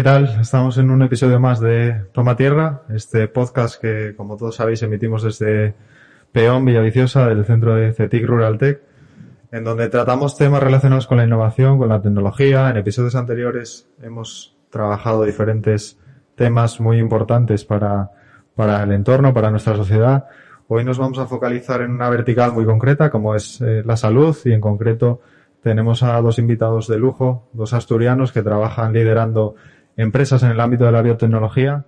¿Qué tal? Estamos en un episodio más de Toma Tierra, este podcast que, como todos sabéis, emitimos desde Peón, Villaviciosa, del centro de CETIC Rural Tech, en donde tratamos temas relacionados con la innovación, con la tecnología. En episodios anteriores hemos trabajado diferentes temas muy importantes para, para el entorno, para nuestra sociedad. Hoy nos vamos a focalizar en una vertical muy concreta, como es eh, la salud, y en concreto tenemos a dos invitados de lujo, dos asturianos que trabajan liderando empresas en el ámbito de la biotecnología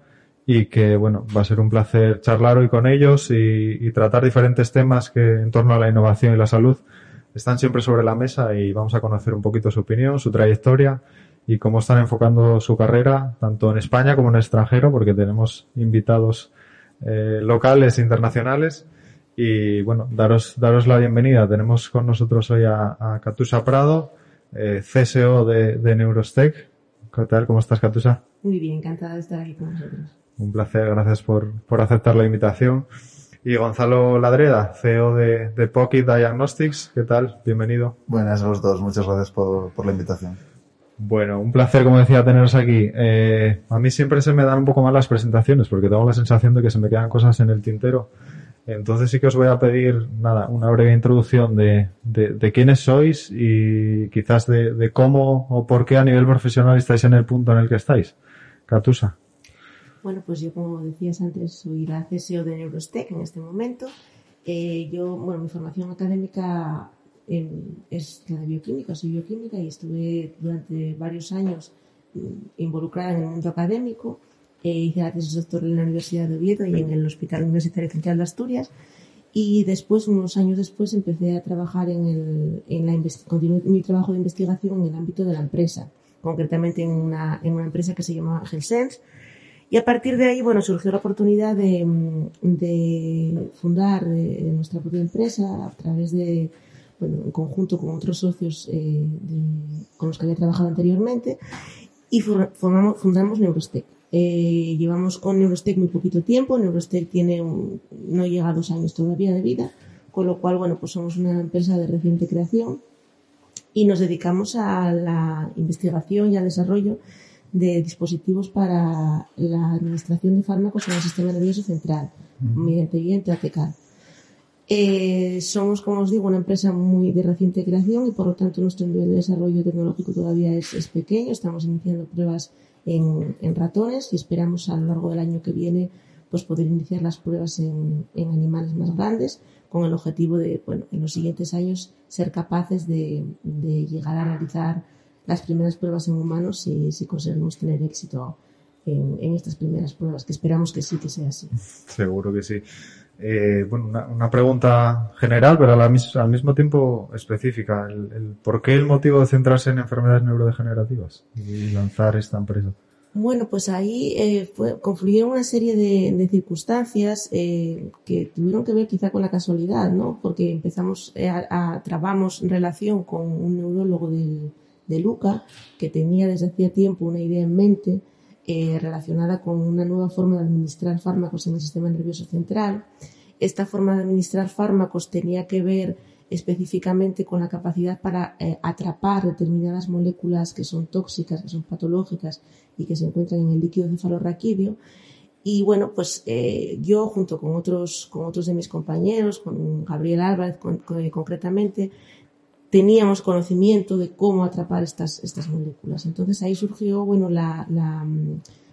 y que, bueno, va a ser un placer charlar hoy con ellos y, tratar diferentes temas que en torno a la innovación y la salud están siempre sobre la mesa y vamos a conocer un poquito su opinión, su trayectoria y cómo están enfocando su carrera, tanto en España como en el extranjero, porque tenemos invitados eh, locales e internacionales. Y bueno, daros, daros la bienvenida. Tenemos con nosotros hoy a, a Katusha Prado, eh, CSO de, de Neurostech. ¿Qué tal? ¿Cómo estás, Catusa? Muy bien, encantada de estar aquí con nosotros. Un placer, gracias por, por aceptar la invitación. Y Gonzalo Ladreda, CEO de, de Pocket Diagnostics. ¿Qué tal? Bienvenido. Buenas a los dos, muchas gracias por, por la invitación. Bueno, un placer, como decía, teneros aquí. Eh, a mí siempre se me dan un poco mal las presentaciones porque tengo la sensación de que se me quedan cosas en el tintero. Entonces sí que os voy a pedir, nada, una breve introducción de, de, de quiénes sois y quizás de, de, cómo o por qué a nivel profesional estáis en el punto en el que estáis. Catusa. Bueno, pues yo como decías antes soy la CSO de Neurostech en este momento. Eh, yo, bueno, mi formación académica eh, es la de bioquímica, soy bioquímica y estuve durante varios años mm, involucrada en el mundo académico hice la tesis doctoral en la Universidad de Oviedo y en el Hospital Universitario Central de Asturias. Y después, unos años después, empecé a trabajar en, el, en la mi trabajo de investigación en el ámbito de la empresa, concretamente en una, en una empresa que se llama Sense. Y a partir de ahí, bueno, surgió la oportunidad de, de fundar eh, nuestra propia empresa a través de, bueno, en conjunto con otros socios eh, de, con los que había trabajado anteriormente, y formamos, fundamos Neurostec. Eh, llevamos con Neurostec muy poquito tiempo. Neurostec tiene un, no llega a dos años todavía de vida, con lo cual, bueno, pues somos una empresa de reciente creación y nos dedicamos a la investigación y al desarrollo de dispositivos para la administración de fármacos en el sistema nervioso central, mediante vía intratecal. Eh, somos, como os digo, una empresa muy de reciente creación y por lo tanto nuestro nivel de desarrollo tecnológico todavía es, es pequeño. Estamos iniciando pruebas en, ratones y esperamos a lo largo del año que viene pues poder iniciar las pruebas en, en, animales más grandes con el objetivo de, bueno, en los siguientes años ser capaces de, de llegar a realizar las primeras pruebas en humanos si, si conseguimos tener éxito en, en, estas primeras pruebas, que esperamos que sí que sea así. Seguro que sí. Eh, bueno, una, pregunta general, pero al, mismo tiempo específica. El, el, ¿Por qué el motivo de centrarse en enfermedades neurodegenerativas y lanzar esta empresa? Bueno, pues ahí eh, fue, confluyeron una serie de, circunstancias eh, que tuvieron que ver quizá con la casualidad, ¿no? Porque empezamos eh, a, trabamos relación con un neurólogo de, de Luca que tenía desde hacía tiempo una idea en mente eh, relacionada con una nueva forma de administrar fármacos en el sistema nervioso central. Esta forma de administrar fármacos tenía que ver específicamente con la capacidad para eh, atrapar determinadas moléculas que son tóxicas, que son patológicas y que se encuentran en el líquido cefalorraquídeo. Y bueno, pues eh, yo junto con otros, con otros de mis compañeros, con Gabriel Álvarez con, con, concretamente, teníamos conocimiento de cómo atrapar estas, estas moléculas. Entonces ahí surgió, bueno, la, la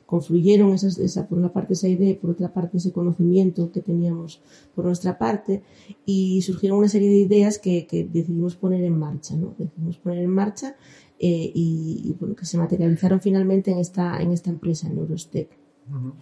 confluyeron esas, esa, por una parte esa idea, por otra parte ese conocimiento que teníamos por nuestra parte y surgieron una serie de ideas que, decidimos poner en marcha, ¿no? Decidimos poner en marcha eh, y, bueno, que se materializaron finalmente en esta, en esta empresa, en Neurostec. -huh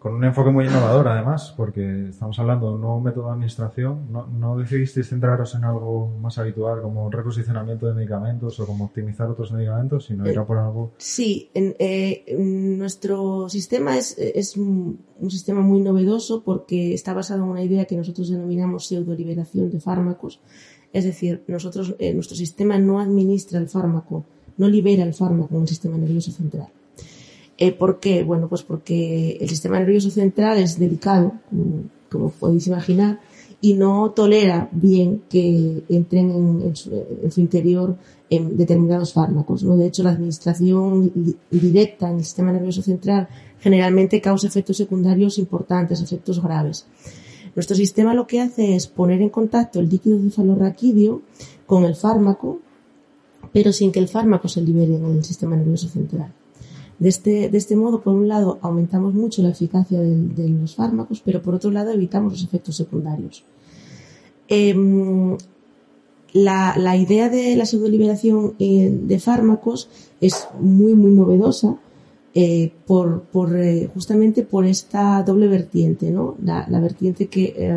con un enfoque muy innovador además, porque estamos hablando de un nuevo método de administración. ¿No, no decidisteis centraros en algo más habitual como reposicionamiento de medicamentos o como optimizar otros medicamentos, sino ir a por algo? Sí, en, eh, nuestro sistema es, es un, sistema muy novedoso porque está basado en una idea que nosotros denominamos pseudoliberación de fármacos. Es decir, nosotros, eh, nuestro sistema no administra el fármaco, no libera el fármaco en el sistema nervioso central eh, ¿Por qué? Bueno, pues porque el sistema nervioso central es delicado, como podéis imaginar, y no tolera bien que entren en, su, interior en determinados fármacos. De hecho, la administración directa en el sistema nervioso central generalmente causa efectos secundarios importantes, efectos graves. Nuestro sistema lo que hace es poner en contacto el líquido cefalorraquídeo con el fármaco, pero sin que el fármaco se libere en el sistema nervioso central. De este, de este modo, por un lado, aumentamos mucho la eficacia de, los fármacos, pero por otro lado, evitamos los efectos secundarios. Eh, la, la, idea de la pseudoliberación eh, de fármacos es muy, muy novedosa eh, por, por eh, justamente por esta doble vertiente, ¿no? La, la vertiente que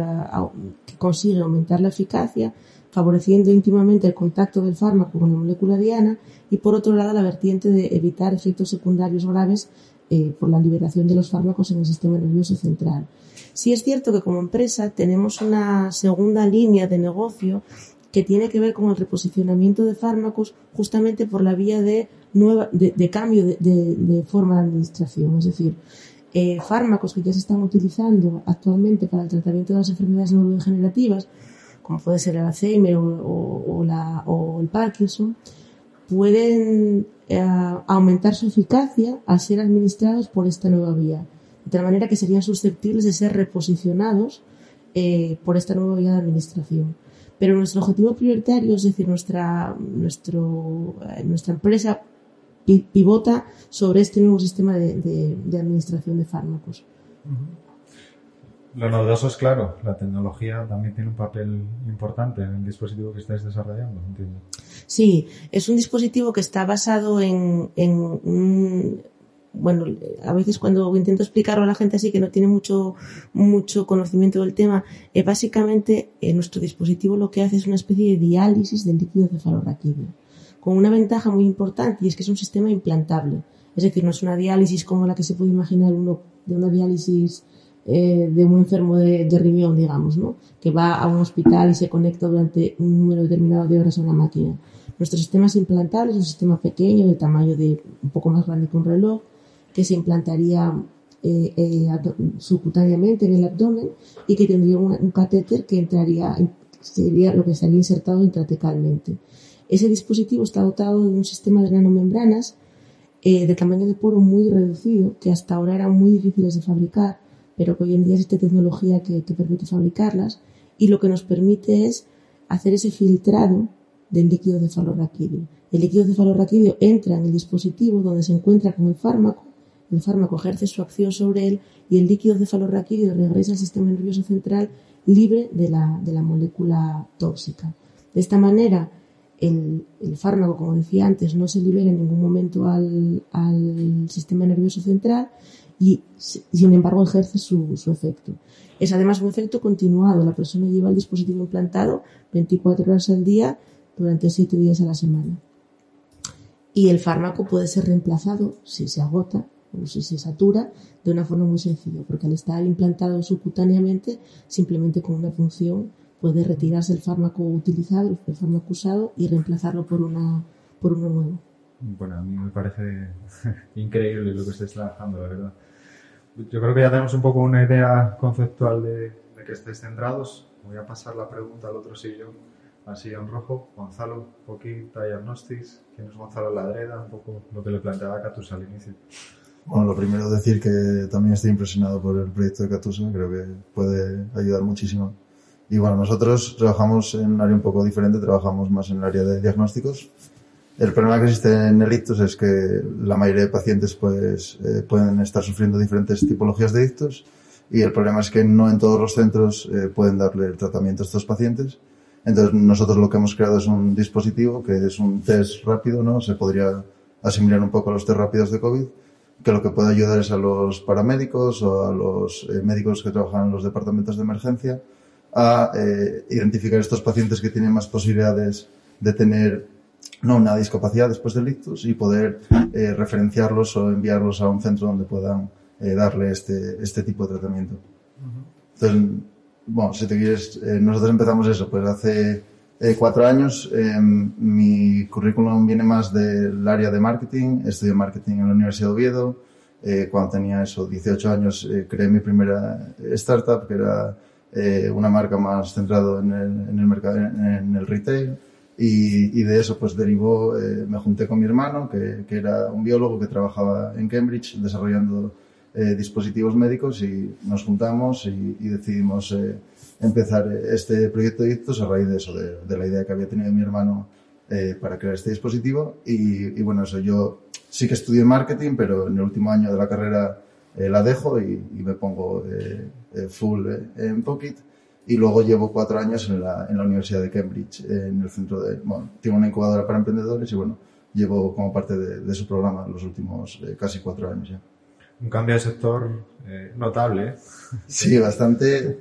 consigue aumentar la eficacia, favoreciendo íntimamente el contacto del fármaco con la molécula diana y por otro lado la vertiente de evitar efectos secundarios graves eh, por la liberación de los fármacos en el sistema nervioso central. Sí es cierto que como empresa tenemos una segunda línea de negocio que tiene que ver con el reposicionamiento de fármacos justamente por la vía de, nueva, de, cambio de, de, forma de administración. Es decir, eh, fármacos que ya se están utilizando actualmente para el tratamiento de las enfermedades neurodegenerativas, como puede ser el Alzheimer o, el Parkinson, pueden eh, aumentar su eficacia al ser administrados por esta nueva vía, de tal manera que serían susceptibles de ser reposicionados eh, por esta nueva vía de administración. Pero nuestro objetivo prioritario, es decir, nuestra, nuestro, eh, nuestra empresa pivota sobre este nuevo sistema de, administración de fármacos. Lo novedoso es claro, la tecnología también tiene un papel importante en el dispositivo que estáis desarrollando, entiendo. Sí, es un dispositivo que está basado en, bueno, a veces cuando intento explicarlo a la gente así que no tiene mucho, mucho conocimiento del tema, eh, básicamente eh, nuestro dispositivo lo que hace es una especie de diálisis del líquido cefalorraquídeo, con una ventaja muy importante y es que es un sistema implantable. Es decir, no es una diálisis como la que se puede imaginar uno de una diálisis eh, de un enfermo de, de, riñón, digamos, ¿no? Que va a un hospital y se conecta durante un número determinado de horas a una máquina. Nuestro sistema es implantable, es un sistema pequeño, del tamaño de un poco más grande que un reloj, que se implantaría eh, eh, subcutáneamente en el abdomen y que tendría un, un catéter que entraría, sería lo que estaría insertado intratecalmente. Ese dispositivo está dotado de un sistema de nanomembranas eh, de tamaño de poro muy reducido, que hasta ahora eran muy difíciles de fabricar pero que hoy en día existe tecnología que, permite fabricarlas y lo que nos permite es hacer ese filtrado del líquido cefalorraquídeo. El líquido cefalorraquídeo entra en el dispositivo donde se encuentra con el fármaco, el fármaco ejerce su acción sobre él y el líquido cefalorraquídeo regresa al sistema nervioso central libre de la, de la molécula tóxica. De esta manera, el, el, fármaco, como decía antes, no se libera en ningún momento al, al sistema nervioso central y sin embargo ejerce su, su, efecto. Es además un efecto continuado. La persona lleva el dispositivo implantado 24 horas al día durante 7 días a la semana. Y el fármaco puede ser reemplazado si se agota o si se satura de una forma muy sencilla, porque al estar implantado subcutáneamente, simplemente con una función puede retirarse el fármaco utilizado, el fármaco usado y reemplazarlo por, una, por uno nuevo. Bueno, a mí me parece increíble lo que estáis trabajando, la verdad. Yo creo que ya tenemos un poco una idea conceptual de, de que estáis centrados. Voy a pasar la pregunta al otro sillón, al sillón rojo. Gonzalo, Poquita Diagnostics. ¿Quién es Gonzalo Ladreda? Un poco lo que le planteaba Catus al inicio. Bueno, lo primero decir que también estoy impresionado por el proyecto de Catusa, creo que puede ayudar muchísimo. Y bueno, nosotros trabajamos en un área un poco diferente, trabajamos más en el área de diagnósticos, el problema que existe en el ictus es que la mayoría de pacientes pues, eh, pueden estar sufriendo diferentes tipologías de ictus y el problema es que no en todos los centros eh, pueden darle el tratamiento a estos pacientes. Entonces nosotros lo que hemos creado es un dispositivo que es un test rápido, ¿no? Se podría asimilar un poco a los test rápidos de COVID, que lo que puede ayudar es a los paramédicos o a los eh, médicos que trabajan en los departamentos de emergencia a eh, identificar estos pacientes que tienen más posibilidades de tener no una discapacidad después del ictus y poder eh, referenciarlos o enviarlos a un centro donde puedan eh, darle este, este tipo de tratamiento. Entonces, bueno, si te quieres, eh, nosotros empezamos eso, pues hace eh, cuatro años. Eh, mi currículum viene más del área de marketing, estudié marketing en la Universidad de Oviedo. Eh, cuando tenía eso, 18 años, creé mi primera startup, que era eh, una marca más centrado en el, en el mercado, en el retail. Y, y de eso pues derivó, eh, me junté con mi hermano, que, que, era un biólogo que trabajaba en Cambridge desarrollando eh, dispositivos médicos y nos juntamos y, y decidimos eh, empezar este proyecto de Ictus a raíz de eso, de, de, la idea que había tenido mi hermano eh, para crear este dispositivo. Y, y, bueno, eso yo sí que estudié marketing, pero en el último año de la carrera eh, la dejo y, y me pongo eh, full eh, en Pocket. Y luego llevo cuatro años en la, en la Universidad de Cambridge, en el centro de, bueno, tiene una incubadora para emprendedores y bueno, llevo como parte de, de su programa los últimos eh, casi cuatro años ya. Un cambio de sector eh, notable. ¿eh? Sí, bastante.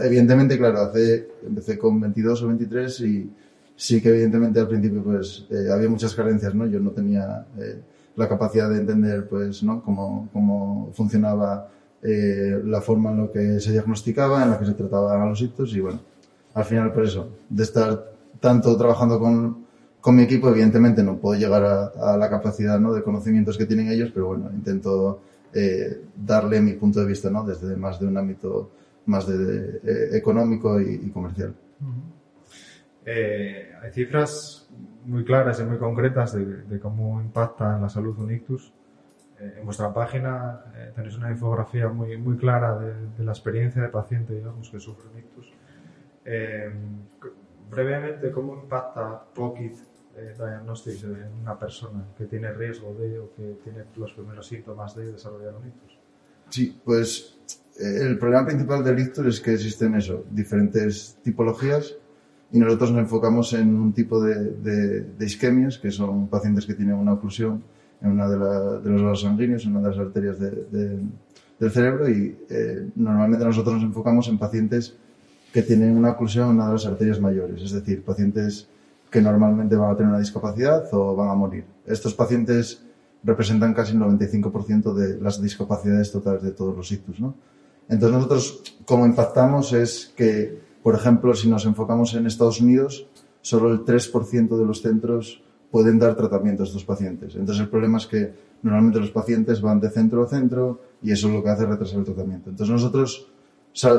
Evidentemente, claro, hace, empecé con 22 o 23 y sí que evidentemente al principio pues eh, había muchas carencias, ¿no? Yo no tenía eh, la capacidad de entender pues, ¿no? Cómo, cómo funcionaba eh, la forma en la que se diagnosticaba, en la que se trataban los hitos y bueno, al final por eso, de estar tanto trabajando con, con mi equipo, evidentemente no puedo llegar a, a la capacidad ¿no? de conocimientos que tienen ellos, pero bueno, intento eh, darle mi punto de vista, ¿no? Desde más de un ámbito más de, de, eh, económico y, y comercial. Eh, hay cifras muy claras y muy concretas de, de cómo impacta en la salud un ictus. Eh, en vuestra página eh, tenéis una infografía muy, muy clara de, de, la experiencia de paciente, digamos, que sufre un ictus. Eh, brevemente, ¿cómo impacta Pocket eh, Diagnostics en una persona que tiene riesgo de o que tiene los primeros síntomas de desarrollar un ictus? Sí, pues eh, el problema principal del ictus es que existen eso, diferentes tipologías y nosotros nos enfocamos en un tipo de, de, de isquemias, que son pacientes que tienen una oclusión en una de, la, de los vasos sanguíneos, en una de las arterias de, de, del cerebro y eh, normalmente nosotros nos enfocamos en pacientes que tienen una oclusión en una de las arterias mayores, es decir, pacientes que normalmente van a tener una discapacidad o van a morir. Estos pacientes representan casi el 95% de las discapacidades totales de todos los ictus, ¿no? Entonces nosotros, como impactamos es que, por ejemplo, si nos enfocamos en Estados Unidos, solo el 3% de los centros pueden dar tratamiento a estos pacientes. Entonces el problema es que normalmente los pacientes van de centro a centro y eso es lo que hace retrasar el tratamiento. Entonces nosotros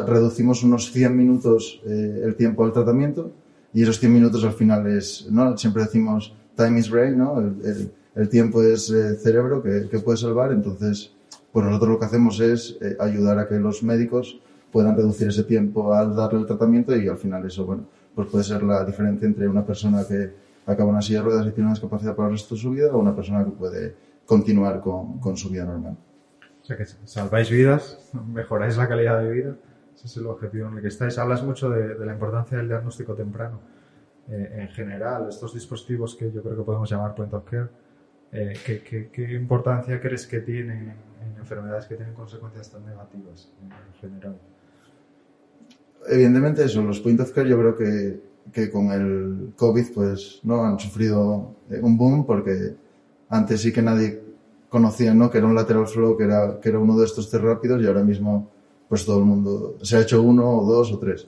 reducimos unos 100 minutos eh, el tiempo al tratamiento y esos 100 minutos al final es, ¿no? Siempre decimos time is brain, ¿no? El, el, el tiempo es eh, cerebro que, que, puede salvar, entonces pues nosotros lo que hacemos es eh, ayudar a que los médicos puedan reducir ese tiempo al darle el tratamiento y al final eso, bueno, pues puede ser la diferencia entre una persona que acaba una silla de ruedas y tiene una discapacidad para el resto de su vida o una persona que puede continuar con, con su vida normal. O sea que salváis vidas, mejoráis la calidad de vida, ese es el objetivo en el que estáis. Hablas mucho de, de la importancia del diagnóstico temprano. Eh, en general, estos dispositivos que yo creo que podemos llamar point of care, eh, ¿qué, qué, ¿qué, importancia crees que tienen en enfermedades que tienen consecuencias tan negativas en general? Evidentemente eso, los point of care yo creo que, que con el COVID pues no han sufrido eh, un boom porque antes sí que nadie conocía ¿no? que era un lateral flow, que era, que era uno de estos test rápidos y ahora mismo pues todo el mundo se ha hecho uno o dos o tres.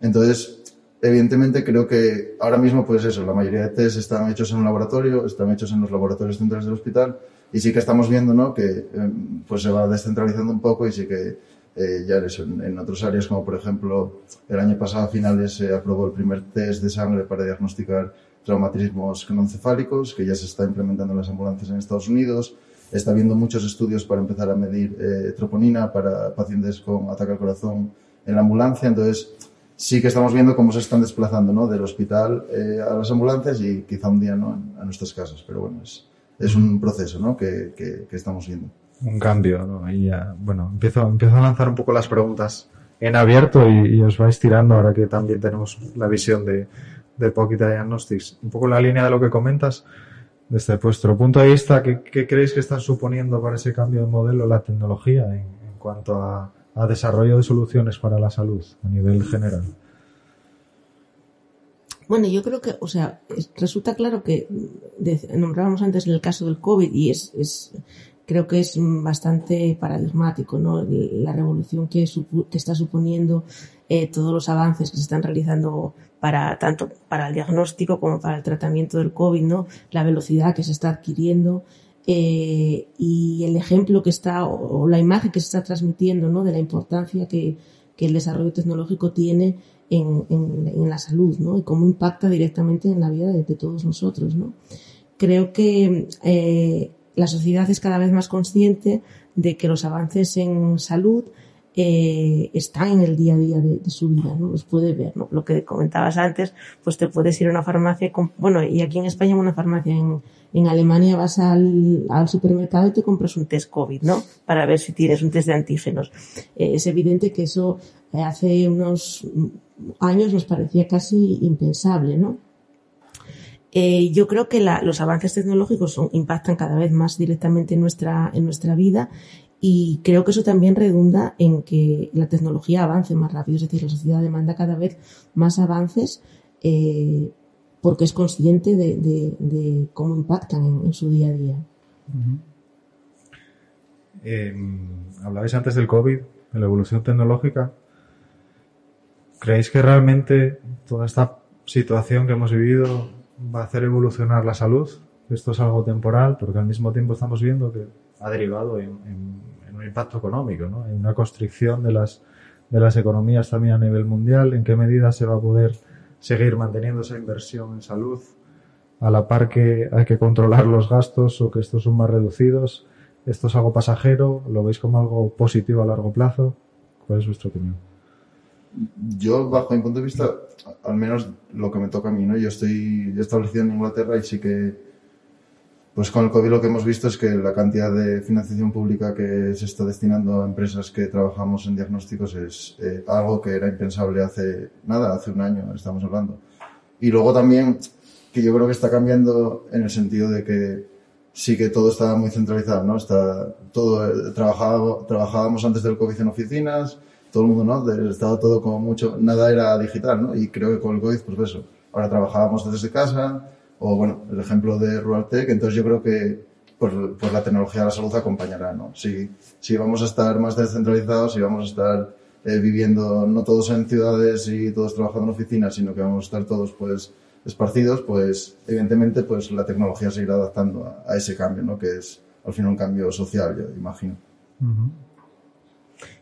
Entonces, evidentemente creo que ahora mismo pues eso, la mayoría de test están hechos en un laboratorio, están hechos en los laboratorios centrales del hospital y sí que estamos viendo ¿no? que eh, pues se va descentralizando un poco y sí que eh, ya eso, en, en, otras áreas como por ejemplo el año pasado a finales se aprobó el primer test de sangre para diagnosticar traumatismos cronoencefálicos que ya se está implementando en las ambulancias en Estados Unidos está habiendo muchos estudios para empezar a medir eh, troponina para pacientes con ataque al corazón en la ambulancia entonces sí que estamos viendo cómo se están desplazando ¿no? del hospital eh, a las ambulancias y quizá un día ¿no? a nuestras casas pero bueno es, es un proceso ¿no? que, que, que estamos viendo un cambio, ¿no? Y ya, bueno, empiezo, empiezo a lanzar un poco las preguntas en abierto y, os vais tirando ahora que también tenemos la visión de, de Pocket Diagnostics. Un poco la línea de lo que comentas, desde vuestro punto de vista, ¿qué, creéis que están suponiendo para ese cambio de modelo la tecnología en, en cuanto a, desarrollo de soluciones para la salud a nivel general? Bueno, yo creo que, o sea, resulta claro que nombrábamos antes el caso del COVID y es creo que es bastante paradigmático, ¿no? La revolución que, que está suponiendo eh, todos los avances que se están realizando para tanto para el diagnóstico como para el tratamiento del COVID, ¿no? La velocidad que se está adquiriendo eh, y el ejemplo que está o, o, la imagen que se está transmitiendo, ¿no? De la importancia que, que el desarrollo tecnológico tiene en, en, la salud, ¿no? Y cómo impacta directamente en la vida de, todos nosotros, ¿no? Creo que eh, la sociedad es cada vez más consciente de que los avances en salud eh, están en el día a día de, su vida, ¿no? Los puede ver, ¿no? Lo que comentabas antes, pues te puedes ir a una farmacia, con, bueno, y aquí en España una farmacia en, en Alemania vas al, al, supermercado y te compras un test COVID, ¿no? Para ver si tienes un test de antígenos. Eh, es evidente que eso eh, hace unos años nos parecía casi impensable, ¿no? Eh, yo creo que la, los avances tecnológicos impactan cada vez más directamente en nuestra, en nuestra vida y creo que eso también redunda en que la tecnología avance más rápido, es decir, la sociedad demanda cada vez más avances eh, porque es consciente de, cómo impactan en, su día a día. Em, hablabais antes del COVID, de la evolución tecnológica. ¿Creéis que realmente toda esta situación que hemos vivido va a hacer evolucionar la salud? Esto es algo temporal, porque al mismo tiempo estamos viendo que ha derivado en un impacto económico, ¿no? En una constricción de las, de las economías también a nivel mundial, en qué medida se va a poder seguir manteniendo esa inversión en salud, a la par que hay que controlar los gastos o que estos son más reducidos. ¿Esto es algo pasajero? ¿Lo veis como algo positivo a largo plazo? ¿Cuál es vuestra opinión? Yo, bajo mi punto de vista, al menos lo que me toca a mí, ¿no? Yo estoy establecido en Inglaterra y sí que pues con el COVID lo que hemos visto es que la cantidad de financiación pública que se está destinando a empresas que trabajamos en diagnósticos es eh, algo que era impensable hace nada, hace un año estamos hablando. Y luego también que yo creo que está cambiando en el sentido de que sí que todo estaba muy centralizado, ¿no? Está todo, eh, trabajábamos antes del COVID en oficinas, todo el mundo, ¿no? Estaba todo como mucho, nada era digital, ¿no? Y creo que con el COVID, pues eso, ahora trabajábamos desde casa, o bueno, el ejemplo de RuralTech, entonces yo creo que pues, pues, la tecnología de la salud acompañará, ¿no? Si, si vamos a estar más descentralizados, si vamos a estar eh, viviendo no todos en ciudades y todos trabajando en oficinas, sino que vamos a estar todos pues esparcidos, pues evidentemente pues la tecnología se irá adaptando a, ese cambio, ¿no? Que es al final un cambio social, yo imagino.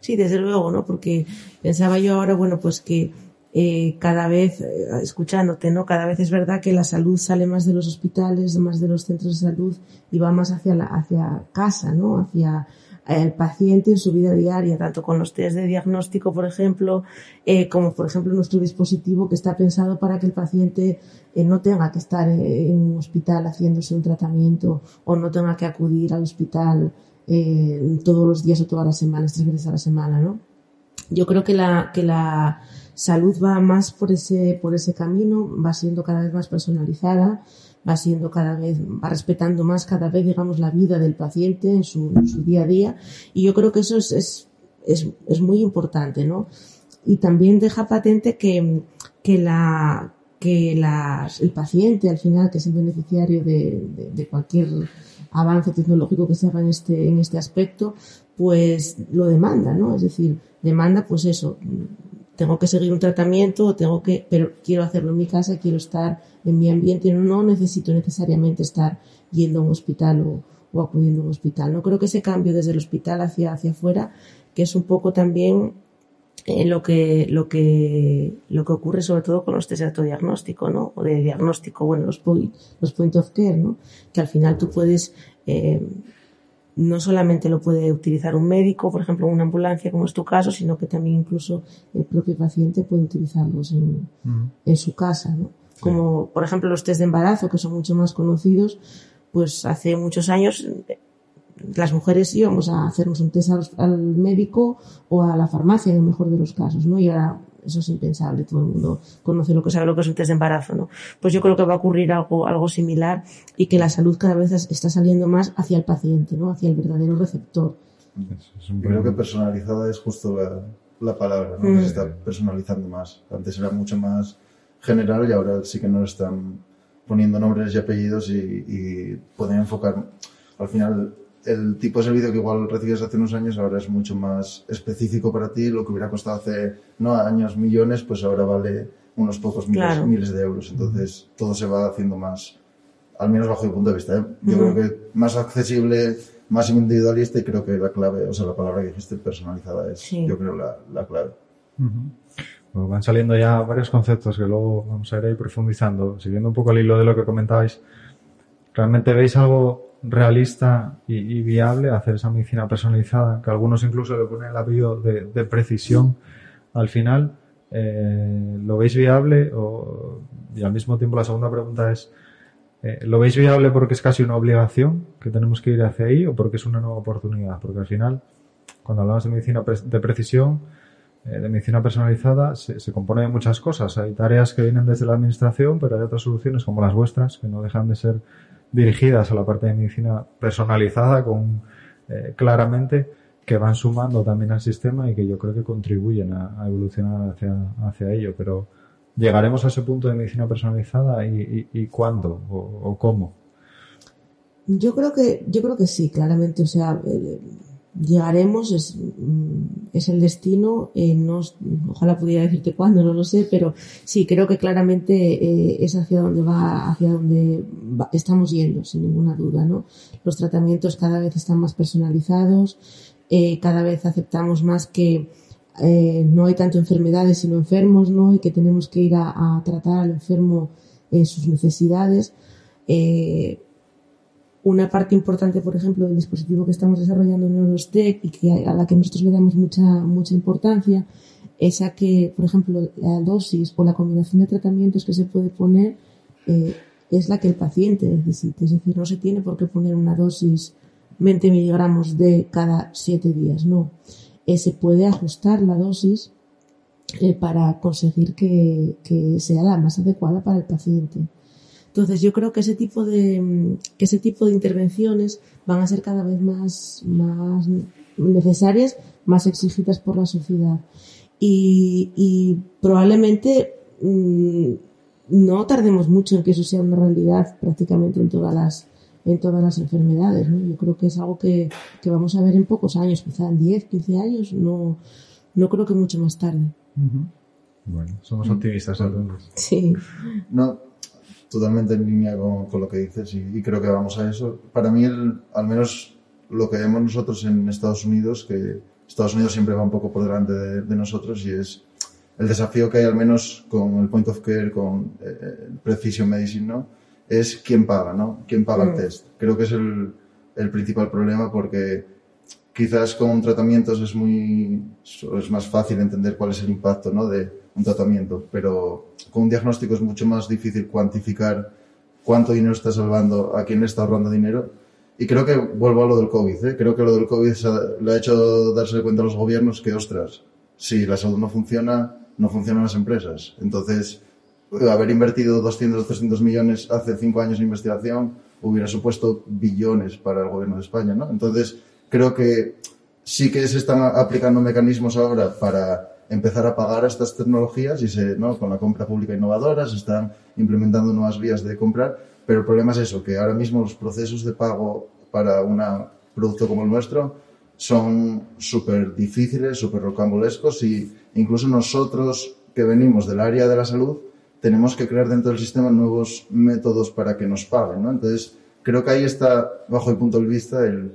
Sí, desde luego, ¿no? Porque pensaba yo ahora, bueno, pues que eh, cada vez, eh, escuchándote, ¿no? Cada vez es verdad que la salud sale más de los hospitales, más de los centros de salud y va más hacia la, hacia casa, ¿no? Hacia eh, el paciente en su vida diaria, tanto con los test de diagnóstico, por ejemplo, eh, como por ejemplo nuestro dispositivo que está pensado para que el paciente eh, no tenga que estar en un hospital haciéndose un tratamiento o no tenga que acudir al hospital todos los días o todas las semanas, tres veces a la semana, ¿no? Yo creo que la, que la, salud va más por ese, por ese camino, va siendo cada vez más personalizada, va siendo cada vez, va respetando más cada vez, digamos, la vida del paciente en su, su día a día. Y yo creo que eso es, es, es, es muy importante, ¿no? Y también deja patente que, que la, que las, el paciente, al final, que es el beneficiario de, de, de, cualquier avance tecnológico que se haga en este, en este aspecto, pues lo demanda, ¿no? Es decir, demanda, pues eso, tengo que seguir un tratamiento, tengo que, pero quiero hacerlo en mi casa, quiero estar en mi ambiente, no, necesito necesariamente estar yendo a un hospital o, o, acudiendo a un hospital. No creo que ese cambio desde el hospital hacia, hacia afuera, que es un poco también eh, lo que, lo que, lo que ocurre sobre todo con los test de autodiagnóstico, ¿no? O de diagnóstico, bueno, los point, los point of care, ¿no? Que al final tú puedes, eh, no solamente lo puede utilizar un médico, por ejemplo, una ambulancia, como es tu caso, sino que también incluso el propio paciente puede utilizarlos en, en su casa, ¿no? Como, por ejemplo, los test de embarazo, que son mucho más conocidos, pues hace muchos años las mujeres íbamos a hacernos un test al, al médico o a la farmacia, en el mejor de los casos, ¿no? Y ahora eso es impensable, todo el mundo conoce lo que sabe lo que es un test de embarazo, ¿no? Pues yo creo que va a ocurrir algo, algo similar y que la salud cada vez está saliendo más hacia el paciente, ¿no? Hacia el verdadero receptor. creo que personalizada es justo la, la palabra, ¿no? se está personalizando más. Antes era mucho más general y ahora sí que nos están poniendo nombres y apellidos y, y pueden enfocar. Al final, el tipo de servicio que igual recibías hace unos años ahora es mucho más específico para ti. Lo que hubiera costado hace no años millones, pues ahora vale unos pocos miles, miles de euros. Entonces todo se va haciendo más, al menos bajo mi punto de vista. ¿eh? Yo creo que más accesible, más individualista y creo que la clave, o sea, la palabra que dijiste personalizada es, yo creo, la, la clave. van saliendo ya varios conceptos que luego vamos a ir ahí profundizando. Siguiendo un poco el hilo de lo que comentabais, ¿realmente veis algo realista y, viable hacer esa medicina personalizada? Que algunos incluso le ponen el apellido de, precisión al final. Eh, ¿Lo veis viable? O, y al mismo tiempo la segunda pregunta es, eh, ¿lo veis viable porque es casi una obligación que tenemos que ir hacia ahí o porque es una nueva oportunidad? Porque al final, cuando hablamos de medicina de precisión, eh, de medicina personalizada se, compone de muchas cosas. Hay tareas que vienen desde la administración, pero hay otras soluciones como las vuestras que no dejan de ser dirigidas a la parte de medicina personalizada con eh, claramente que van sumando también al sistema y que yo creo que contribuyen a, evolucionar hacia, hacia ello. Pero llegaremos a ese punto de medicina personalizada y, cuándo o, cómo. Yo creo que yo creo que sí, claramente. O sea, eh, llegaremos, es, mm, es el destino, eh, no, ojalá pudiera decirte cuándo, no lo sé, pero sí, creo que claramente eh, es hacia donde va, hacia donde estamos yendo, sin ninguna duda, ¿no? Los tratamientos cada vez están más personalizados, eh, cada vez aceptamos más que no hay tanto enfermedades sino enfermos, ¿no? Y que tenemos que ir a, a tratar al enfermo en sus necesidades. Eh, una parte importante, por ejemplo, del dispositivo que estamos desarrollando en Eurostec y que a la que nosotros le damos mucha, mucha importancia es a que, por ejemplo, la dosis o la combinación de tratamientos que se puede poner eh, es la que el paciente necesite. Es decir, no se tiene por qué poner una dosis 20 miligramos de cada 7 días, no. Eh, se puede ajustar la dosis eh, para conseguir que, que sea la más adecuada para el paciente. Entonces yo creo que ese tipo de, que ese tipo de intervenciones van a ser cada vez más, más necesarias, más exigidas por la sociedad. Y, y probablemente mm, no tardemos mucho en que eso sea una realidad prácticamente en todas las, en todas las enfermedades. ¿no? Yo creo que es algo que, que, vamos a ver en pocos años, quizá en 10, 15 años, no, no creo que mucho más tarde. Bueno, somos optimistas entonces. Sí. No, totalmente en línea con, lo que dices y, creo que vamos a eso. Para mí, al menos lo que vemos nosotros en Estados Unidos, que Estados Unidos siempre va un poco por delante de, nosotros y es el desafío que hay al menos con el point of care, con eh, Precision Medicine, ¿no? Es quién paga, ¿no? ¿Quién paga el mm. test? Creo que es el, el principal problema porque quizás con tratamientos es muy, es más fácil entender cuál es el impacto, ¿no? De, un tratamiento, pero con un diagnóstico es mucho más difícil cuantificar cuánto dinero está salvando, a quién le está ahorrando dinero. Y creo que vuelvo a lo del COVID, ¿eh? creo que lo del COVID le ha hecho darse cuenta a los gobiernos que, ostras, si la salud no funciona, no funcionan las empresas. Entonces, haber invertido 200 o 300 millones hace cinco años en investigación hubiera supuesto billones para el gobierno de España, ¿no? Entonces, creo que sí que se están aplicando mecanismos ahora para empezar a pagar estas tecnologías y se, ¿no? con la compra pública innovadora se están implementando nuevas vías de comprar, pero el problema es eso, que ahora mismo los procesos de pago para un producto como el nuestro son súper difíciles, súper rocambolescos y incluso nosotros que venimos del área de la salud tenemos que crear dentro del sistema nuevos métodos para que nos paguen, ¿no? Entonces, creo que ahí está, bajo el punto de vista, el,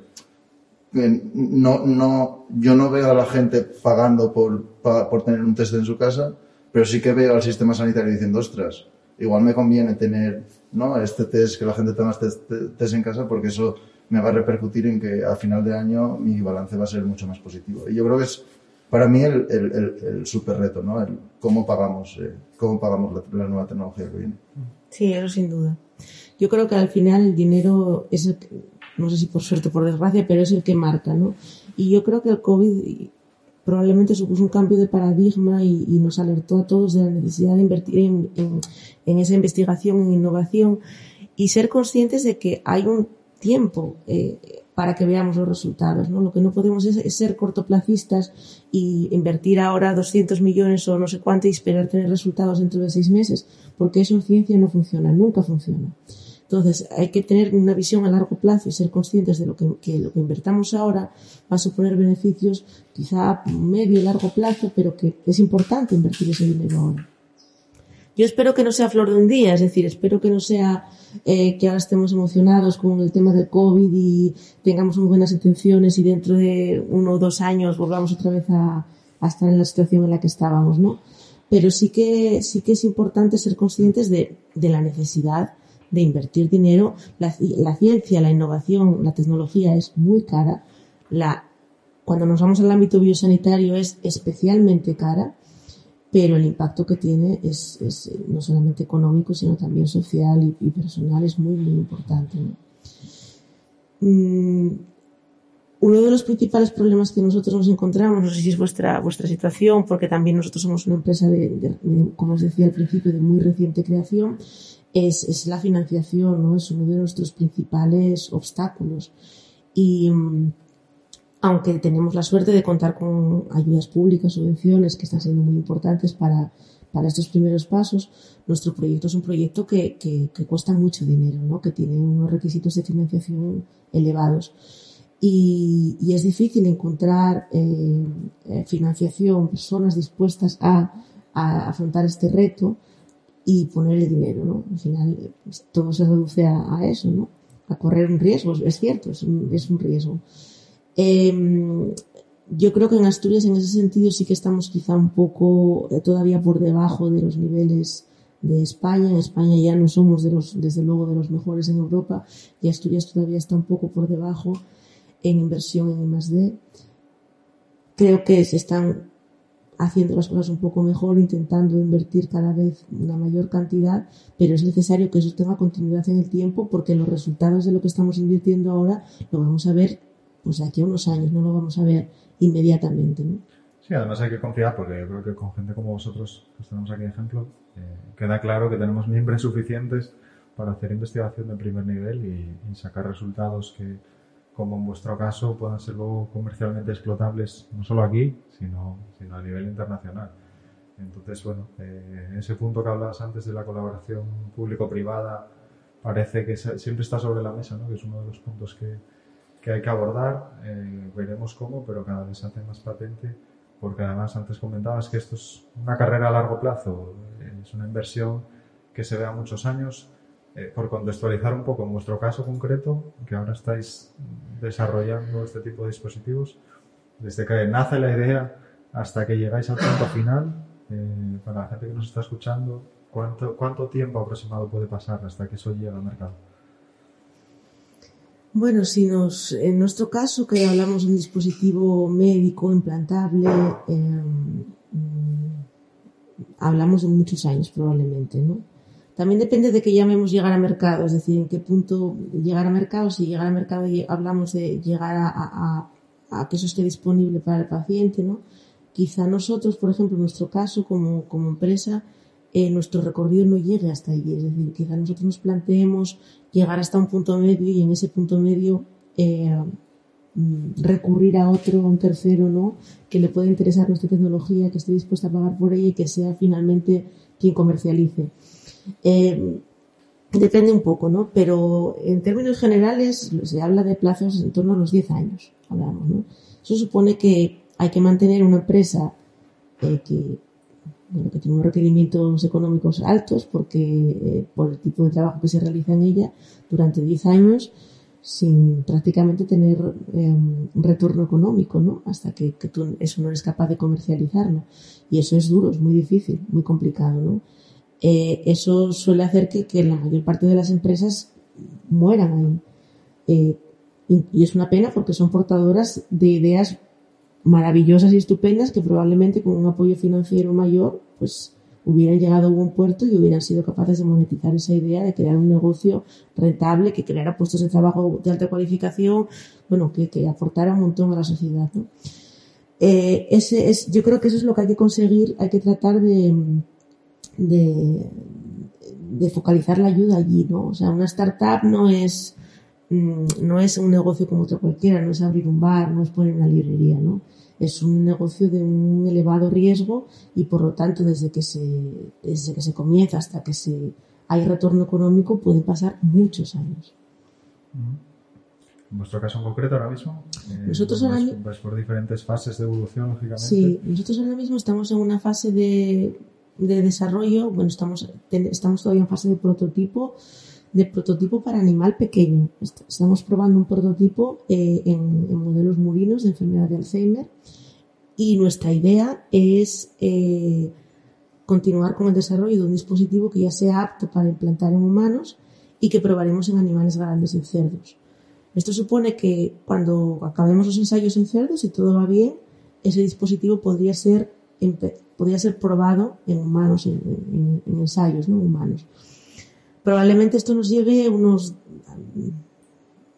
no, no, yo no veo a la gente pagando por, por tener un test en su casa, pero sí que veo al sistema sanitario diciendo, ostras, igual me conviene tener ¿no? este test, que la gente tenga este test en casa, porque eso me va a repercutir en que a final de año mi balance va a ser mucho más positivo. Y yo creo que es para mí el, el, super reto, ¿no? El cómo pagamos, eh, cómo pagamos la, la, nueva tecnología que viene. Sí, eso sin duda. Yo creo que al final el dinero es no sé si por suerte o por desgracia, pero es el que marca, ¿no? Y yo creo que el COVID probablemente supuso un cambio de paradigma y, nos alertó a todos de la necesidad de invertir en, esa investigación, en innovación y ser conscientes de que hay un tiempo eh, para que veamos los resultados. ¿no? Lo que no podemos es, es, ser cortoplacistas y invertir ahora 200 millones o no sé cuánto y esperar tener resultados dentro de seis meses, porque eso en ciencia no funciona, nunca funciona. Entonces, hay que tener una visión a largo plazo y ser conscientes de lo que, que lo que invertamos ahora va a suponer beneficios quizá medio y largo plazo, pero que es importante invertir ese dinero ahora. Yo espero que no sea flor de un día, es decir, espero que no sea eh, que ahora estemos emocionados con el tema del COVID y tengamos muy buenas intenciones y dentro de uno o dos años volvamos otra vez a, a estar en la situación en la que estábamos, ¿no? Pero sí que, sí que es importante ser conscientes de, de la necesidad de invertir dinero. La, ciencia, la innovación, la tecnología es muy cara. La, cuando nos vamos al ámbito biosanitario es especialmente cara, pero el impacto que tiene es, es no solamente económico, sino también social y, personal es muy, muy importante. Mm, uno de los principales problemas que nosotros nos encontramos, no sé si es vuestra, vuestra situación, porque también nosotros somos una empresa de, de como os decía al principio, de muy reciente creación, es, es, la financiación, ¿no? Es uno de nuestros principales obstáculos. Y mm, aunque tenemos la suerte de contar con ayudas públicas, subvenciones, que están siendo muy importantes para, para estos primeros pasos, nuestro proyecto es un proyecto que, que, cuesta mucho dinero, ¿no? Que tiene unos requisitos de financiación elevados. Y, y, es difícil encontrar eh, financiación, personas dispuestas a, a, afrontar este reto y poner el dinero, ¿no? Al final todo se reduce a, a eso, ¿no? A correr un riesgo, es cierto, es un, es un riesgo. Eh, yo creo que en Asturias en ese sentido sí que estamos quizá un poco eh, todavía por debajo de los niveles de España. En España ya no somos de los, desde luego de los mejores en Europa y Asturias todavía está un poco por debajo en inversión en I+D. Creo que se están haciendo las cosas un poco mejor, intentando invertir cada vez una mayor cantidad, pero es necesario que eso tenga continuidad en el tiempo porque los resultados de lo que estamos invirtiendo ahora lo vamos a ver pues aquí a unos años, no lo vamos a ver inmediatamente. Sí, además hay que confiar porque yo creo que con gente como vosotros, que tenemos aquí ejemplo, eh, queda claro que tenemos miembros suficientes para hacer investigación de primer nivel y sacar resultados que, como en vuestro caso, puedan ser luego comercialmente explotables, no solo aquí, sino, sino a nivel internacional. Entonces, bueno, eh, ese punto que hablabas antes de la colaboración público-privada parece que siempre está sobre la mesa, ¿no? que es uno de los puntos que, que hay que abordar. Eh, veremos cómo, pero cada vez se hace más patente, porque además antes comentabas que esto es una carrera a largo plazo, es una inversión que se ve a muchos años eh, por contextualizar un poco en vuestro caso concreto, que ahora estáis desarrollando este tipo de dispositivos, desde que nace la idea hasta que llegáis al punto final, eh, para la gente que nos está escuchando, ¿cuánto, ¿cuánto tiempo aproximado puede pasar hasta que eso llegue al mercado? Bueno, si nos, en nuestro caso, que hablamos de un dispositivo médico implantable, eh, hablamos de muchos años probablemente, ¿no? También depende de que llamemos llegar a mercado, es decir, en qué punto llegar a mercado. Si llegar a mercado hablamos de llegar a, que eso esté disponible para el paciente, ¿no? Quizá nosotros, por ejemplo, en nuestro caso, como, empresa, eh, nuestro recorrido no llegue hasta allí. Es decir, quizá nosotros nos planteemos llegar hasta un punto medio y en ese punto medio eh, recurrir a otro, a un tercero, ¿no? Que le pueda interesar nuestra tecnología, que esté dispuesta a pagar por ella y que sea finalmente quien comercialice. Eh, depende un poco, ¿no? Pero en términos generales se habla de plazos en torno a los 10 años, hablamos, ¿no? Eso supone que hay que mantener una empresa eh, que, bueno, que tiene unos requerimientos económicos altos porque eh, por el tipo de trabajo que se realiza en ella durante 10 años sin prácticamente tener eh, un retorno económico, ¿no? Hasta que, que, eso no eres capaz de comercializarlo. Y eso es duro, es muy difícil, muy complicado, ¿no? Eh, eso suele hacer que, que, la mayor parte de las empresas mueran ahí. Eh, y, y, es una pena porque son portadoras de ideas maravillosas y estupendas que probablemente con un apoyo financiero mayor, pues hubieran llegado a buen puerto y hubieran sido capaces de monetizar esa idea de crear un negocio rentable que creara puestos de trabajo de alta cualificación, bueno, que, que aportara un montón a la sociedad. ¿no? Eh, ese es, yo creo que eso es lo que hay que conseguir, hay que tratar de, de, de focalizar la ayuda allí, ¿no? O sea, una startup no es, mm, no es un negocio como otro cualquiera, no es abrir un bar, no es poner una librería, ¿no? Es un negocio de un elevado riesgo y por lo tanto desde que se, desde que se comienza hasta que se hay retorno económico pueden pasar muchos años. En vuestro caso en concreto ahora mismo, eh, nosotros ahora vais, vais por diferentes fases de evolución, lógicamente. Sí, nosotros ahora mismo estamos en una fase de de desarrollo, bueno, estamos, estamos todavía en fase de prototipo, de prototipo para animal pequeño. Estamos probando un prototipo eh, en, en, modelos murinos de enfermedad de Alzheimer y nuestra idea es eh, continuar con el desarrollo de un dispositivo que ya sea apto para implantar en humanos y que probaremos en animales grandes y cerdos. Esto supone que cuando acabemos los ensayos en cerdos, y todo va bien, ese dispositivo podría ser, podría ser probado en humanos, en, ensayos ¿no? humanos. Probablemente esto nos lleve unos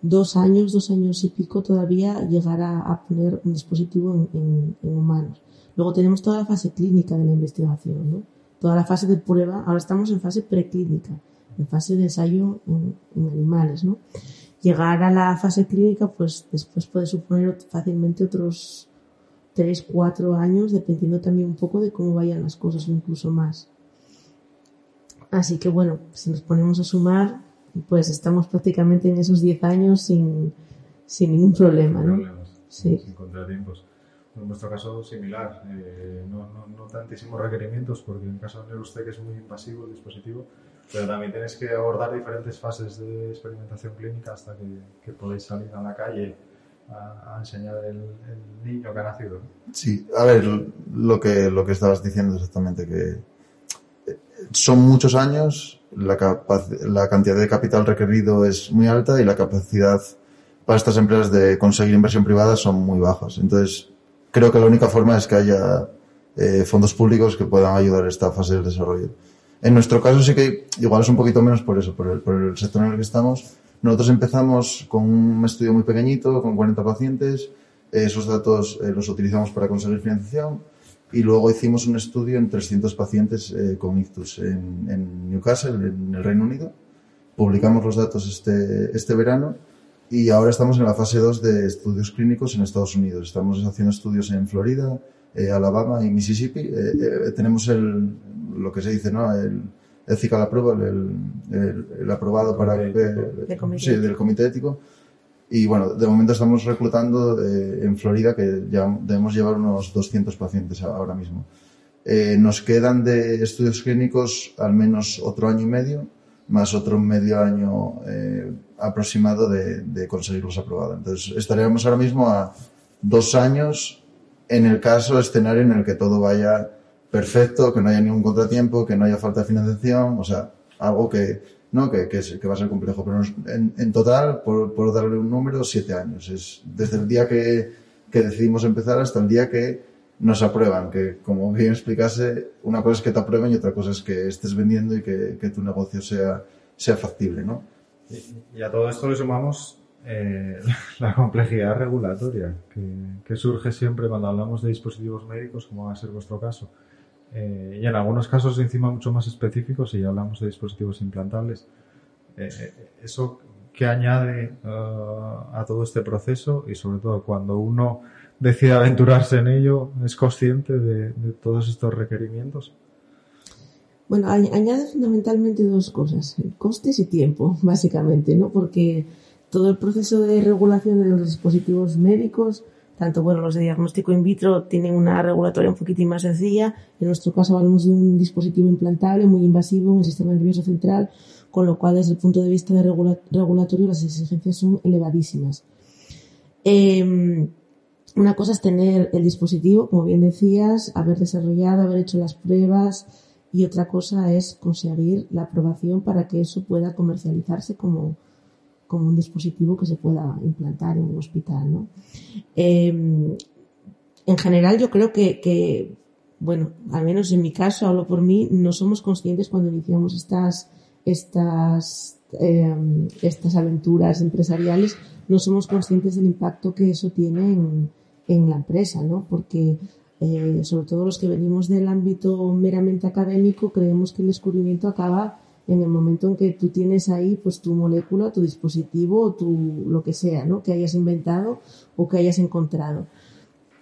dos años, dos años y pico todavía llegar a, poner un dispositivo en, humanos. Luego tenemos toda la fase clínica de la investigación, ¿no? toda la fase de prueba. Ahora estamos en fase preclínica, en fase de ensayo en, en animales. ¿no? llegar a la fase clínica, pues después puede suponer fácilmente otros 3, 4 años, dependiendo también un poco de cómo vayan las cosas o incluso más. Así que bueno, si nos ponemos a sumar, pues estamos prácticamente en esos 10 años sin, sin ningún problema, ¿no? sí. Sin contratiempos. En nuestro caso, similar. Eh, no, no, no, tantísimos requerimientos, porque en caso de usted que es muy invasivo el dispositivo, pero también tienes que abordar diferentes fases de experimentación clínica hasta que, que podéis salir a la calle a, enseñar el, niño que ha nacido. Sí, a ver, lo que, lo que estabas diciendo exactamente, que eh, son muchos años, la, la cantidad de capital requerido es muy alta y la capacidad para estas empresas de conseguir inversión privada son muy bajas. Entonces, creo que la única forma es que haya eh, fondos públicos que puedan ayudar a esta fase del desarrollo. En nuestro caso sí que igual es un poquito menos por eso, por el, por el sector en el que estamos. Nosotros empezamos con un estudio muy pequeñito, con 40 pacientes. Esos datos eh, los utilizamos para conseguir financiación y luego hicimos un estudio en 300 pacientes eh, con ictus en, Newcastle, en el Reino Unido. Publicamos los datos este, este verano y ahora estamos en la fase 2 de estudios clínicos en Estados Unidos. Estamos haciendo estudios en Florida, eh, Alabama y Mississippi. Tenemos el, lo que se dice, ¿no? El ethical approval, el, el, aprobado para sí, del comité ético. Y bueno, de momento estamos reclutando en Florida, que ya debemos llevar unos 200 pacientes ahora mismo. nos quedan de estudios clínicos al menos otro año y medio, más otro medio año aproximado de, de conseguirlos aprobados. Entonces, estaríamos ahora mismo a dos años en el caso escenario en el que todo vaya perfecto, que no haya ningún contratiempo, que no haya falta de financiación, o sea, algo que, no, que, que, que va a ser complejo. Pero en, en total, por, darle un número, siete años. Es desde el día que, que decidimos empezar hasta el día que nos aprueban, que como bien explicase, una cosa es que te aprueben y otra cosa es que estés vendiendo y que, que tu negocio sea, sea factible, ¿no? Y a todo esto le sumamos eh, la complejidad regulatoria que, surge siempre cuando hablamos de dispositivos médicos, como va a ser vuestro caso. Eh, y en algunos casos encima mucho más específicos, si hablamos de dispositivos implantables. Eh, eh, eso que añade a todo este proceso y sobre todo cuando uno decide aventurarse en ello, es consciente de, de todos estos requerimientos. Bueno, añade fundamentalmente dos cosas, costes y tiempo, básicamente, ¿no? Porque todo el proceso de regulación de los dispositivos médicos, tanto bueno, los de diagnóstico in vitro tienen una regulatoria un poquitín más sencilla. En nuestro caso hablamos de un dispositivo implantable muy invasivo en el sistema nervioso central, con lo cual desde el punto de vista de regulatorio las exigencias son elevadísimas. Eh, una cosa es tener el dispositivo, como bien decías, haber desarrollado, haber hecho las pruebas, y otra cosa es conseguir la aprobación para que eso pueda comercializarse como, como un dispositivo que se pueda implantar en un hospital. ¿no? Eh, en general yo creo que, bueno, al menos en mi caso, hablo por mí, no somos conscientes cuando iniciamos estas, estas, eh, estas aventuras empresariales, no somos conscientes del impacto que eso tiene en, en la empresa, ¿no? Porque eh, sobre todo los que venimos del ámbito meramente académico, creemos que el descubrimiento acaba en el momento en que tú tienes ahí pues tu molécula, tu dispositivo, tu lo que sea, ¿no? Que hayas inventado o que hayas encontrado.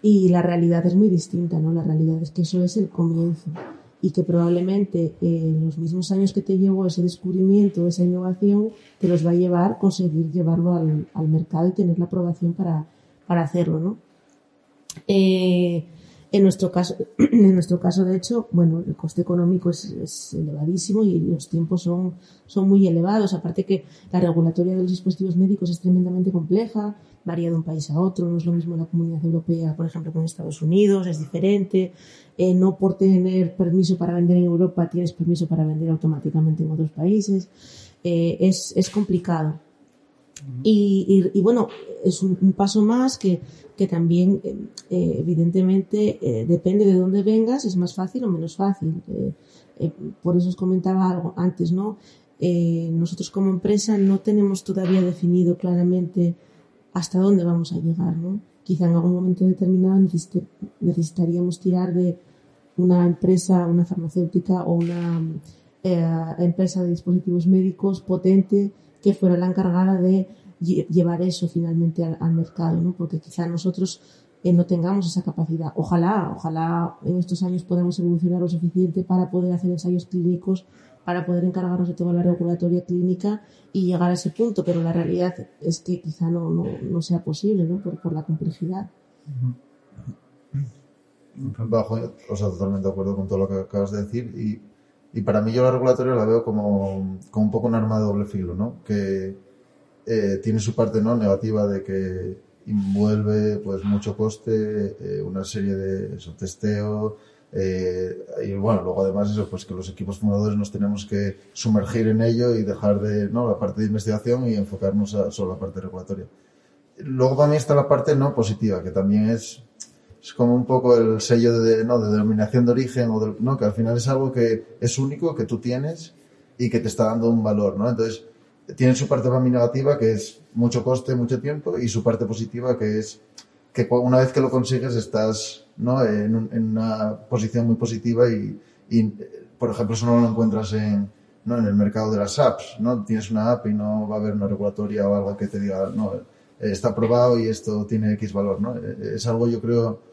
Y la realidad es muy distinta, ¿no? La realidad es que eso es el comienzo y que probablemente en los mismos años que te llevó ese descubrimiento, esa innovación, te los va a llevar conseguir llevarlo al, al mercado y tener la aprobación para, para hacerlo, ¿no? Eh, en nuestro caso, en nuestro caso, de hecho, bueno, el coste económico es, elevadísimo y los tiempos son, son muy elevados. Aparte que la regulatoria de los dispositivos médicos es tremendamente compleja. varía de un país a otro, no es lo mismo la comunidad europea, por ejemplo, con Estados Unidos, es diferente. Eh, no por tener permiso para vender en Europa tienes permiso para vender automáticamente en otros países. Eh, es, es complicado. Y, y, bueno, es un, paso más que, que también, eh, evidentemente, eh, depende de dónde vengas, es más fácil o menos fácil. Eh, por eso os comentaba algo antes, ¿no? nosotros como empresa no tenemos todavía definido claramente hasta dónde vamos a llegar, ¿no? Quizá en algún momento determinado necesitaríamos tirar de una empresa, una farmacéutica o una empresa de dispositivos médicos potente que fuera la encargada de llevar eso finalmente al, mercado, ¿no? Porque quizá nosotros eh, no tengamos esa capacidad. Ojalá, ojalá en estos años podamos evolucionar lo suficiente para poder hacer ensayos clínicos, para poder encargarnos de toda la regulatoria clínica y llegar a ese punto, pero la realidad es que quizá no, no, no sea posible, ¿no? Por, por la complejidad. Bajo, o sea, totalmente de acuerdo con todo lo que acabas de decir y, y para mí yo la regulatoria la veo como, como un poco un arma de doble filo, ¿no? Que, eh, tiene su parte no negativa de que envuelve pues mucho coste, eh, una serie de eso, testeo, eh, y bueno, luego además eso, pues que los equipos fundadores nos tenemos que sumergir en ello y dejar de, ¿no? La parte de investigación y enfocarnos a solo la parte regulatoria. Luego también está la parte no positiva, que también es, es como un poco el sello de, ¿no? de denominación de origen o de, ¿no? Que al final es algo que es único, que tú tienes y que te está dando un valor, ¿no? Entonces, tiene su parte para mí negativa, que es mucho coste, mucho tiempo, y su parte positiva, que es que una vez que lo consigues estás ¿no? en, un, en una posición muy positiva y, y, por ejemplo, eso no lo encuentras en, ¿no? en el mercado de las apps. ¿no? Tienes una app y no va a haber una regulatoria o algo que te diga, no, está aprobado y esto tiene X valor. ¿no? Es algo, yo creo,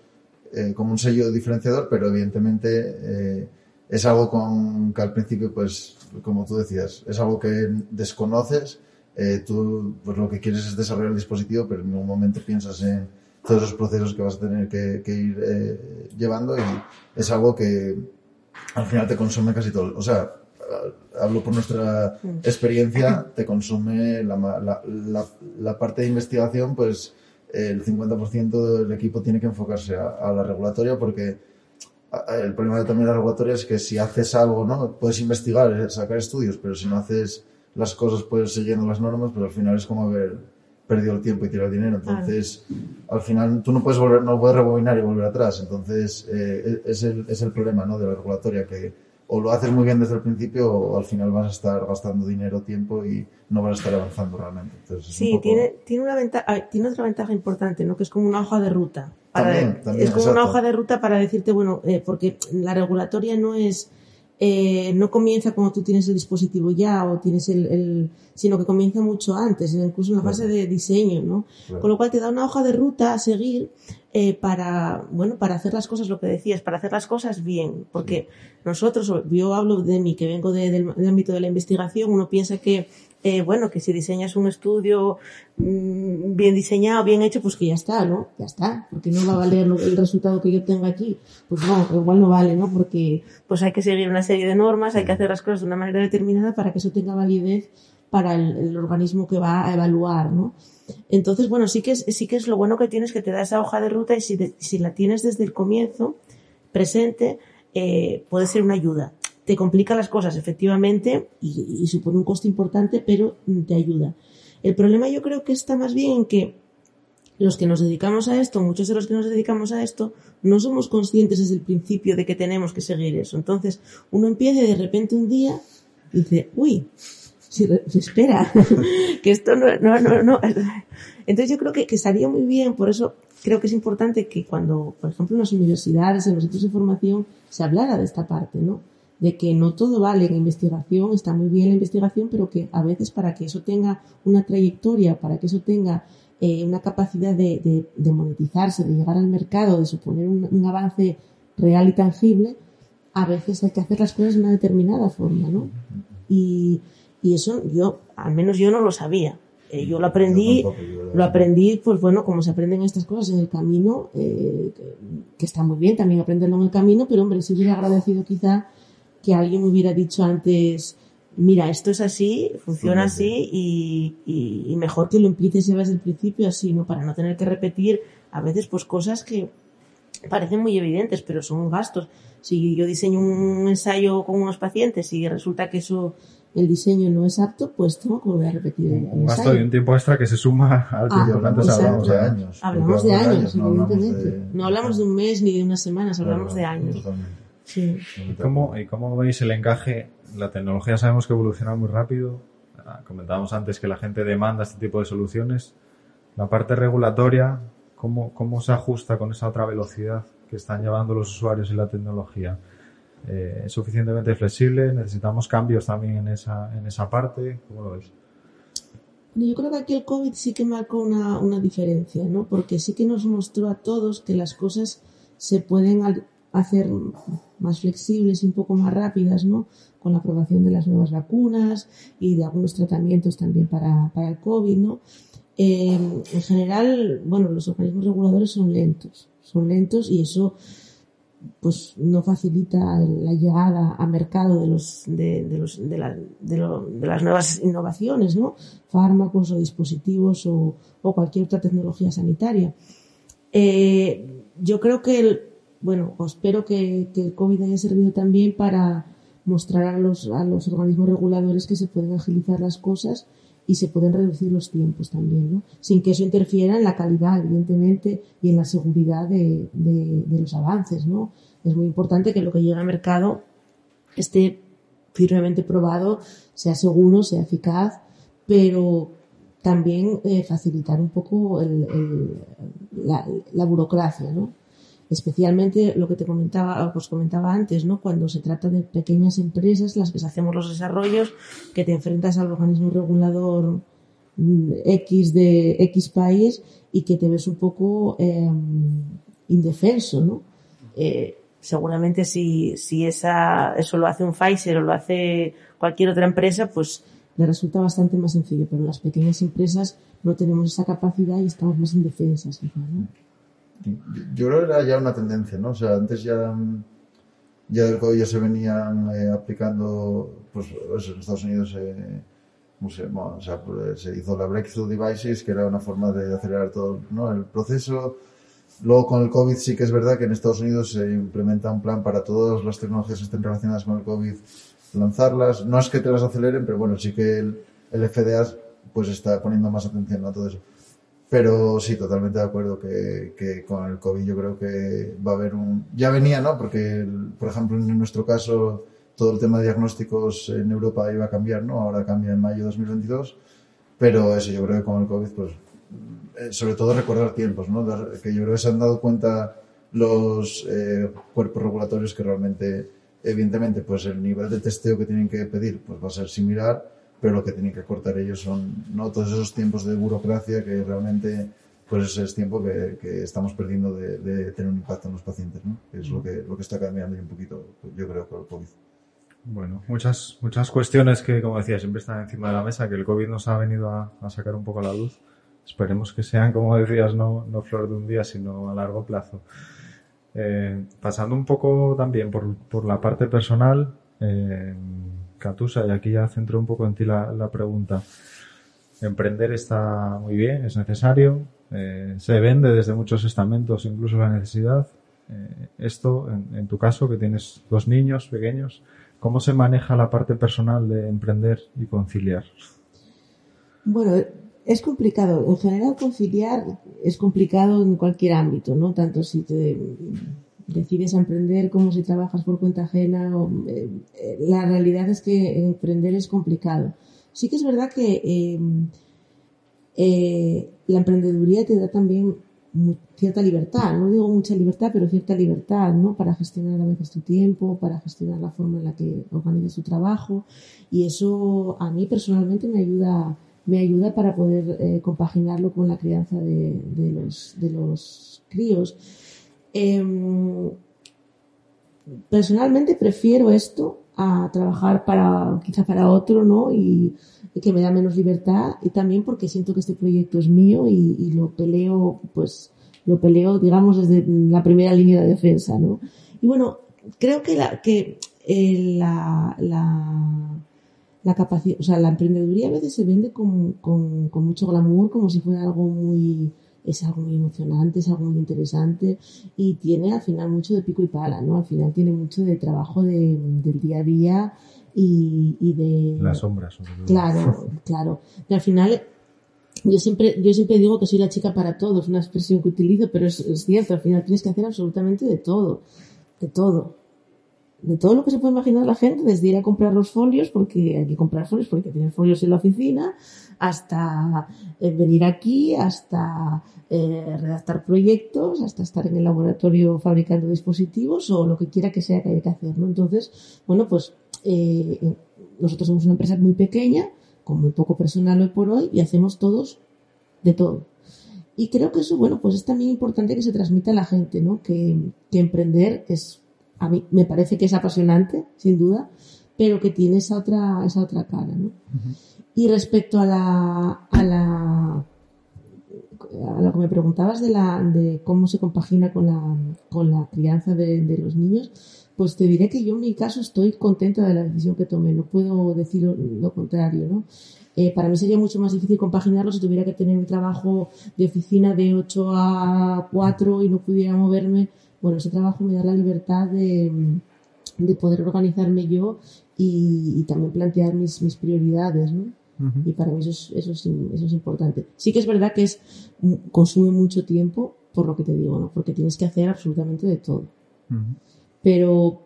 eh, como un sello diferenciador, pero evidentemente eh, es algo con que al principio, pues, como tú decías, es algo que desconoces, eh, tú pues lo que quieres es desarrollar el dispositivo, pero en ningún momento piensas en todos los procesos que vas a tener que, que ir eh, llevando y es algo que al final te consume casi todo. O sea, hablo por nuestra experiencia, te consume la, la, la, la parte de investigación, pues el 50% del equipo tiene que enfocarse a, a la regulatoria porque el problema también de la regulatoria es que si haces algo, ¿no? Puedes investigar, eh, sacar estudios, pero si no haces las cosas, puedes siguiendo las normas, pero al final es como haber perdido el tiempo y tirar el dinero. Entonces, al final tú no puedes volver, no puedes rebobinar y volver atrás. Entonces, eh, es, el, es el problema, ¿no? De la regulatoria, que o lo haces muy bien desde el principio o al final vas a estar gastando dinero, tiempo y no vas a estar avanzando realmente. Entonces, sí, poco... tiene, tiene, una ventaja, tiene otra ventaja importante, ¿no? Que es como una hoja de ruta. Para, también, también, es como exacto. una hoja de ruta para decirte, bueno, eh, porque la regulatoria no es, eh, no comienza cuando tú tienes el dispositivo ya o tienes el, el sino que comienza mucho antes, incluso en la fase de diseño, ¿no? Con lo cual te da una hoja de ruta a seguir eh, para, bueno, para hacer las cosas, lo que decías, para hacer las cosas bien, porque sí. nosotros, yo hablo de mí, que vengo de, del, del ámbito de la investigación, uno piensa que eh, bueno, que si diseñas un estudio mmm, bien diseñado, bien hecho, pues que ya está, ¿no? Ya está, porque no va a valer el resultado que yo tenga aquí. Pues no, igual no vale, ¿no? Porque pues hay que seguir una serie de normas, hay que hacer las cosas de una manera determinada para que eso tenga validez para el, organismo que va a evaluar, ¿no? Entonces, bueno, sí que es, sí que es lo bueno que tienes que te da esa hoja de ruta y si la tienes desde el comienzo presente, eh, puede ser una ayuda te complica las cosas, efectivamente, y, supone un coste importante, pero te ayuda. El problema yo creo que está más bien en que los que nos dedicamos a esto, muchos de los que nos dedicamos a esto, no somos conscientes desde el principio de que tenemos que seguir eso. Entonces, uno empieza y de repente un día dice, uy, si, espera, que esto no, no. Entonces yo creo que, que estaría muy bien, por eso creo que es importante que cuando, por ejemplo, en las universidades, en los centros de formación, se hablara de esta parte, ¿no? De que no todo vale en investigación, está muy bien la investigación, pero que a veces para que eso tenga una trayectoria, para que eso tenga eh, una capacidad de, de, de, monetizarse, de llegar al mercado, de suponer un, un, avance real y tangible, a veces hay que hacer las cosas de una determinada forma, ¿no? Y, y eso yo, al menos yo no lo sabía. Eh, yo lo aprendí, yo tampoco, yo lo aprendí, pues bueno, como se aprenden estas cosas en el camino, eh, que, que, está muy bien también aprenderlo en el camino, pero hombre, si hubiera agradecido quizá que alguien me hubiera dicho antes, mira, esto es así, funciona Sí, sí. así y, y- y mejor que lo empieces ya desde el principio así, ¿no? Para no tener que repetir a veces pues cosas que parecen muy evidentes, pero son gastos. Si yo diseño un ensayo con unos pacientes y resulta que eso, el diseño no es apto, pues tengo que volver a repetir el, Un gasto y un tiempo extra que se suma al Ah, tiempo que antes exacto. hablábamos. de años. Hablamos de hablamos años, no hablamos evidentemente. de- No hablamos de un mes ni de unas semanas, hablamos Claro, de años. totalmente. Sí. ¿Y cómo, ¿Y cómo veis el encaje? La tecnología sabemos que evoluciona muy rápido. Ah, Comentábamos antes que la gente demanda este tipo de soluciones. La parte regulatoria, ¿cómo, cómo se ajusta con esa otra velocidad que están llevando los usuarios y la tecnología? Eh, ¿Es suficientemente flexible? ¿Necesitamos cambios también en esa, en esa parte? ¿Cómo lo veis? Yo creo que aquí el COVID sí que marcó una, una diferencia, ¿no? Porque sí que nos mostró a todos que las cosas se pueden hacer más flexibles y un poco más rápidas, ¿no? Con la aprobación de las nuevas vacunas y de algunos tratamientos también para, el COVID, ¿no? Eh, en general, bueno, los organismos reguladores son lentos, son lentos y eso pues no facilita la llegada a mercado de los de, los de, las nuevas innovaciones no fármacos o dispositivos o, o cualquier otra tecnología sanitaria Eh, yo creo que el, bueno espero que, el covid haya servido también para mostrar a los a los organismos reguladores que se pueden agilizar las cosas y se pueden reducir los tiempos también, ¿no? Sin que eso interfiera en la calidad, evidentemente, y en la seguridad de, los avances, ¿no? Es muy importante que lo que llega al mercado esté firmemente probado, sea seguro, sea eficaz, pero también eh, facilitar un poco la burocracia, ¿no? Especialmente lo que te comentaba, os comentaba antes, ¿no? Cuando se trata de pequeñas empresas, las que hacemos los desarrollos, que te enfrentas al organismo regulador mm, X de X país y que te ves un poco eh, indefenso, ¿no? Eh, seguramente si, si esa, eso lo hace un Pfizer o lo hace cualquier otra empresa, pues le resulta bastante más sencillo, pero las pequeñas empresas no tenemos esa capacidad y estamos más indefensas, ¿no? Yo creo que era ya una tendencia, ¿no? O sea, antes ya, ya del COVID ya se venían eh, aplicando, pues en Estados Unidos eh, ¿cómo se, llama? o sea, pues, se hizo la Breakthrough Devices, que era una forma de acelerar todo ¿no? el proceso. Luego con el COVID sí que es verdad que en Estados Unidos se implementa un plan para todas las tecnologías que estén relacionadas con el COVID lanzarlas. No es que te las aceleren, pero bueno, sí que el, el FDA pues está poniendo más atención a todo eso. Pero sí, totalmente de acuerdo que, que con el COVID yo creo que va a haber un... Ya venía, ¿no? Porque, por ejemplo, en nuestro caso, todo el tema de diagnósticos en Europa iba a cambiar, ¿no? Ahora cambia en mayo de 2022. Pero eso, yo creo que con el COVID, pues, eh, sobre todo recordar tiempos, ¿no? Que yo creo que se han dado cuenta los eh, cuerpos regulatorios que realmente, evidentemente, pues el nivel de testeo que tienen que pedir, pues va a ser similar, pero lo que tienen que cortar ellos son no todos esos tiempos de burocracia que realmente pues ese es tiempo que, que estamos perdiendo de, de tener un impacto en los pacientes, ¿no? Es lo que, lo que está cambiando un poquito, yo creo, con el COVID. Bueno, muchas, muchas cuestiones que, como decía, siempre están encima de la mesa, que el COVID nos ha venido a, a sacar un poco a la luz. Esperemos que sean, como decías, no, no flor de un día, sino a largo plazo. Eh, pasando un poco también por, por la parte personal, eh, Catusa, y aquí ya centro un poco en ti la, pregunta. Emprender está muy bien, es necesario, eh, se vende desde muchos estamentos, incluso la necesidad. Eh, esto, en, en tu caso, que tienes dos niños pequeños, ¿cómo se maneja la parte personal de emprender y conciliar? Bueno, es complicado. En general, conciliar es complicado en cualquier ámbito, ¿no? Tanto si te decides emprender como si trabajas por cuenta ajena. eh, eh, la realidad es que emprender es complicado. Sí que es verdad que eh, eh, la emprendeduría te da también cierta libertad, no digo mucha libertad, pero cierta libertad, ¿no? Para gestionar a veces tu tiempo, para gestionar la forma en la que organizas tu trabajo y eso a mí personalmente me ayuda me ayuda para poder compaginarlo con la crianza de los de los críos. Em, personalmente prefiero esto a trabajar para quizá para otro, ¿no? Y, que me da menos libertad y también porque siento que este proyecto es mío y, lo peleo, pues lo peleo, digamos, desde la primera línea de defensa, ¿no? Y bueno, creo que la, que eh, la, la, la capacidad, o sea, la emprendeduría a veces se vende con, con mucho glamour, como si fuera algo muy, es algo muy emocionante, es algo muy interesante y tiene al final mucho de pico y pala, ¿no? Al final tiene mucho de trabajo de, del día a día y, y de... Las sombras. sobre todo. Claro, claro. Y al final, yo siempre, yo siempre digo que soy la chica para todos, una expresión que utilizo, pero es, es cierto, al final tienes que hacer absolutamente de todo, de todo. De todo lo que se puede imaginar la gente, desde ir a comprar los folios, porque hay que comprar folios porque hay que tener folios en la oficina, hasta eh, venir aquí, hasta eh, redactar proyectos, hasta estar en el laboratorio fabricando dispositivos o lo que quiera que sea que haya que hacer, ¿no? Entonces, bueno, pues eh, nosotros somos una empresa muy pequeña, con muy poco personal hoy por hoy, y hacemos todos de todo. Y creo que eso, bueno, pues es también importante que se transmita a la gente, ¿no? Que, que emprender es, a mí me parece que es apasionante, sin duda, pero que tiene esa otra, esa otra cara, ¿no? Y respecto a la, a la, a lo que me preguntabas de la, de cómo se compagina con la, con la crianza de, de los niños, pues te diré que yo en mi caso estoy contenta de la decisión que tomé, no puedo decir lo, lo contrario, ¿no? Eh, para mí sería mucho más difícil compaginarlo si tuviera que tener un trabajo de oficina de 8 a 4 y no pudiera moverme. Bueno, ese trabajo me da la libertad de, de poder organizarme yo y, y también plantear mis, mis prioridades, ¿no? Y para mí eso es, eso, es, eso es importante. Sí que es verdad que es consume mucho tiempo, por lo que te digo, ¿no? Porque tienes que hacer absolutamente de todo. Pero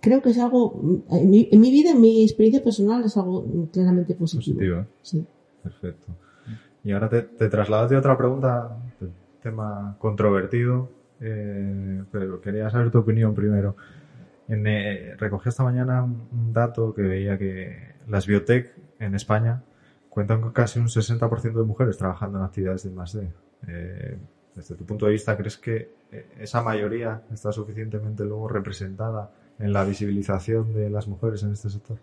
creo que es algo, en mi, en mi vida, en mi experiencia personal, es algo claramente positivo. Positivo. Sí. Perfecto. Y ahora te, te traslado de otra pregunta, tema controvertido, eh, pero quería saber tu opinión primero. Eh, recogí esta mañana un, dato que veía que las biotech en España cuentan con casi un 60% de mujeres trabajando en actividades de más Eh, desde tu punto de vista, ¿crees que eh, esa mayoría está suficientemente luego representada en la visibilización de las mujeres en este sector?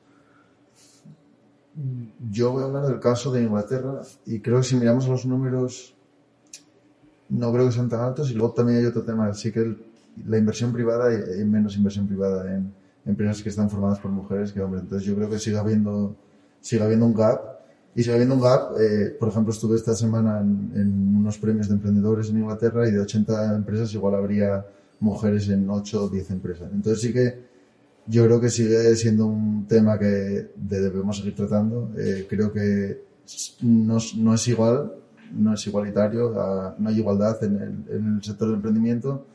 Yo voy a hablar del caso de Inglaterra y creo que si miramos los números no creo que sean tan altos. Y luego también hay otro tema, sí que la inversión privada hay, menos inversión privada en empresas que están formadas por mujeres que hombres, entonces yo creo que sigue habiendo, sigue habiendo un gap. Y sigue habiendo un gap, eh, por ejemplo estuve esta semana en, unos premios de emprendedores en Inglaterra y de 80 empresas igual habría mujeres en 8 o 10 empresas, entonces sí que yo creo que sigue siendo un tema que de- debemos seguir tratando. Eh, creo que no es igual, no es igualitario, no hay igualdad en el, sector del emprendimiento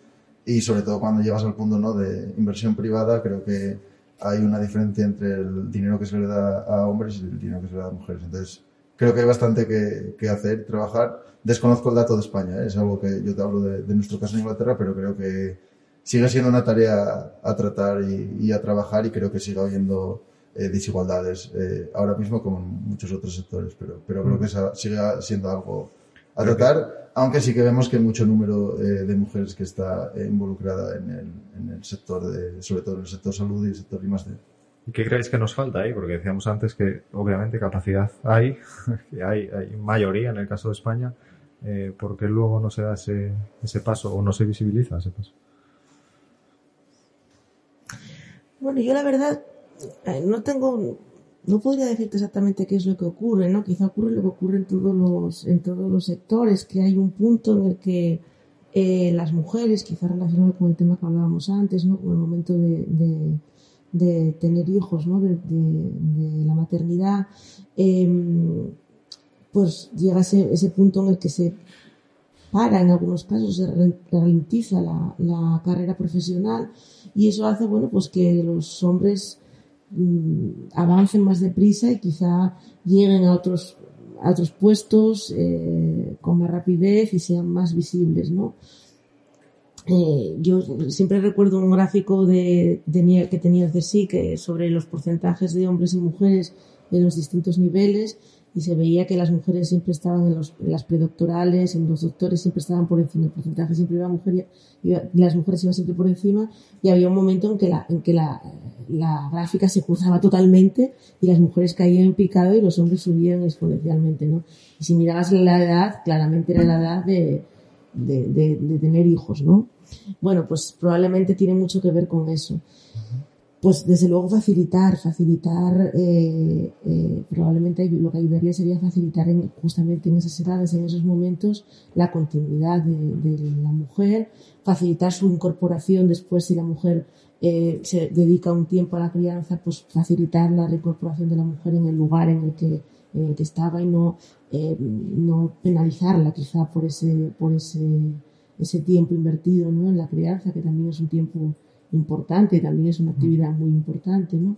y sobre todo cuando llegas al punto ¿no? de inversión privada, creo que hay una diferencia entre el dinero que se le da a hombres y el dinero que se le da a mujeres. Entonces, creo que hay bastante que, que hacer, trabajar. Desconozco el dato de España, ¿eh? es algo que yo te hablo de, de nuestro caso en Inglaterra, pero creo que sigue siendo una tarea a tratar y, y a trabajar y creo que sigue habiendo eh, desigualdades eh, ahora mismo como en muchos otros sectores, pero, pero creo que esa- sigue siendo algo a Creo que- tratar, aunque sí que vemos que hay mucho número eh, de mujeres que está eh, involucrada en el, en el sector, de, sobre todo en el sector salud y el sector I+D. ¿Y qué creéis que nos falta ahí? Porque decíamos antes que obviamente capacidad hay, que hay, hay mayoría en el caso de España, eh, ¿por qué luego no se da ese, ese paso o no se visibiliza ese paso? Bueno, yo la verdad no tengo, no podría decirte exactamente qué es lo que ocurre, ¿no? Quizá ocurre lo que ocurre en todos los, en todos los sectores, que hay un punto en el que eh, las mujeres, quizá relacionado con el tema que hablábamos antes, ¿no? Con el momento de, de, tener hijos, ¿no? De, de, la maternidad, eh, pues llega ese, ese punto en el que se para en algunos casos, se ralentiza la, la carrera profesional y eso hace, bueno, pues que los hombres avancen más deprisa y quizá lleguen a otros, a otros puestos eh, con más rapidez y sean más visibles, ¿no? Eh, yo siempre recuerdo un gráfico de, de que tenía el CSIC que sobre los porcentajes de hombres y mujeres en los distintos niveles y se veía que las mujeres siempre estaban en, los, en las predoctorales, en los doctores siempre estaban por encima, el porcentaje siempre iba mujer, iba- las mujeres iban siempre por encima y había un momento en que la, en que la, la gráfica se cruzaba totalmente y las mujeres caían en picado y los hombres subían exponencialmente, ¿no? Y si mirabas la edad, claramente era la edad de, de, tener hijos, ¿no? Bueno, pues probablemente tiene mucho que ver con eso. pues desde luego facilitar, facilitar, eh, eh, probablemente lo que ayudaría sería facilitar en, justamente en esas edades, en esos momentos, la continuidad de la mujer, facilitar su incorporación después si la mujer eh, se dedica un tiempo a la crianza, pues facilitar la reincorporación de la mujer en el lugar en el que, en el que estaba y no, eh, no penalizarla quizá por ese, por ese, ese tiempo invertido ¿no? en la crianza, que también es un tiempo importante, también es una actividad muy importante, ¿no?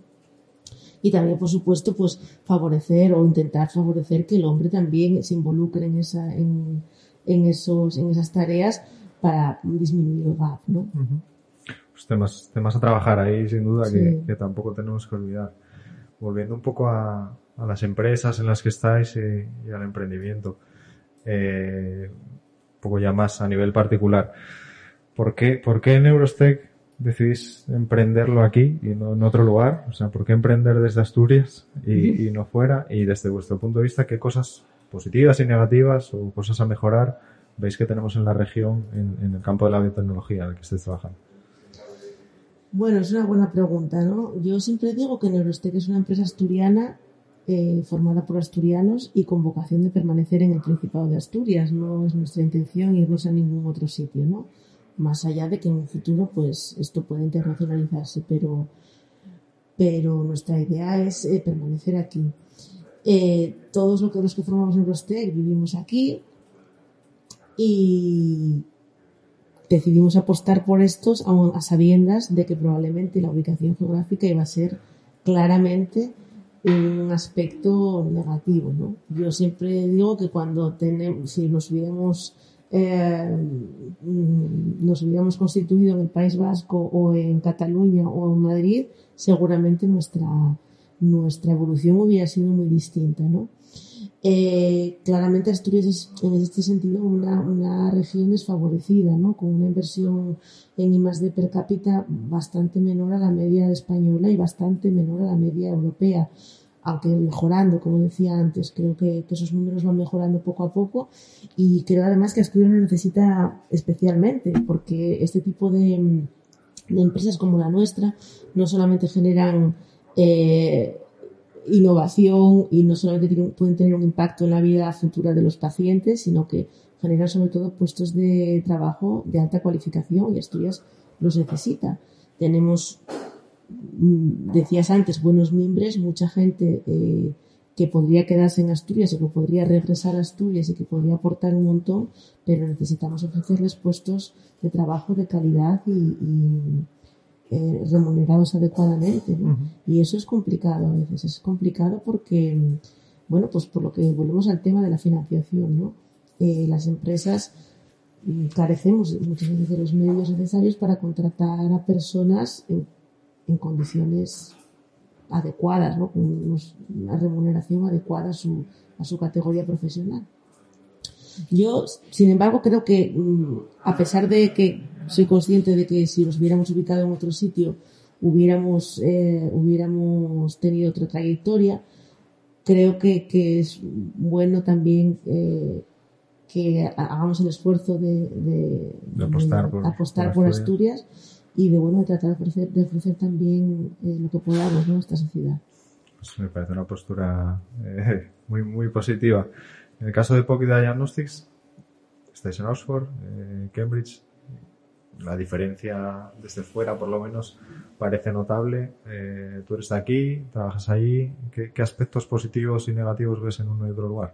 Y también, por supuesto, pues favorecer o intentar favorecer que el hombre también se involucre en esa, en, en esos, en esas tareas para disminuir el gap, ¿no? Pues temas, temas a trabajar ahí, sin duda, Sí. que, que tampoco tenemos que olvidar. Volviendo un poco a, a las empresas en las que estáis y, y al emprendimiento, eh, un poco ya más a nivel particular. ¿Por qué, por qué en Eurostec decidís emprenderlo aquí y no en otro lugar? O sea, ¿por qué emprender desde Asturias y, y no fuera? Y desde vuestro punto de vista, ¿qué cosas positivas y negativas o cosas a mejorar veis que tenemos en la región en, en el campo de la biotecnología en el que estáis trabajando? Bueno, es una buena pregunta, ¿no? Yo siempre digo que Neurostec es una empresa asturiana eh, formada por asturianos y con vocación de permanecer en el Principado de Asturias. No es nuestra intención irnos a ningún otro sitio, ¿no? Más allá de que en un futuro, pues, esto puede internacionalizarse, pero, pero nuestra idea es eh, permanecer aquí. Eh, todos los que, formamos Neurostec vivimos aquí y decidimos apostar por estos a sabiendas de que probablemente la ubicación geográfica iba a ser claramente un aspecto negativo, ¿no? Yo siempre digo que cuando tenemos, si nos hubiéramos eh, nos hubiéramos constituido en el País Vasco o en Cataluña o en Madrid, seguramente nuestra nuestra evolución hubiera sido muy distinta, ¿no? Eh, claramente Asturias es en este sentido una, una región desfavorecida, ¿no? con una inversión en I+D per cápita bastante menor a la media española y bastante menor a la media europea, aunque mejorando, como decía antes, creo que, esos números van mejorando poco a poco y creo además que Asturias lo necesita especialmente porque este tipo de, de empresas como la nuestra no solamente generan eh, innovación y no solamente pueden tener un impacto en la vida futura de los pacientes, sino que generan sobre todo puestos de trabajo de alta cualificación y Asturias los necesita. Tenemos, mm, decías antes, buenos miembros, mucha gente eh, que podría quedarse en Asturias y que podría regresar a Asturias y que podría aportar un montón, pero necesitamos ofrecerles puestos de trabajo de calidad y, eh, remunerados adecuadamente. ¿no? Y eso es complicado a veces. Es complicado porque, mm, bueno, pues por lo que volvemos al tema de la financiación, ¿no? Eh, las empresas mm, carecemos muchas veces de los medios necesarios para contratar a personas en, en condiciones adecuadas, ¿no? Con una remuneración adecuada a su, a su categoría profesional. Yo, sin embargo, creo que mm, a pesar de que soy consciente de que si nos hubiéramos ubicado en otro sitio hubiéramos eh, hubiéramos tenido otra trayectoria, creo que, que es bueno también eh, que ha- hagamos el esfuerzo de, de- De apostar por- apostar por por Asturias. Y de bueno de tratar de ofrecer, de ofrecer también eh, lo que podamos ¿no? a esta sociedad. Pues me parece una postura muy, muy positiva. En el caso de Pocket Diagnostics, estáis en Oxford, Cambridge. La diferencia desde fuera, por lo menos, parece notable. Eh, tú eres de aquí, trabajas allí. ¿Qué, aspectos positivos y negativos ves en uno y otro lugar?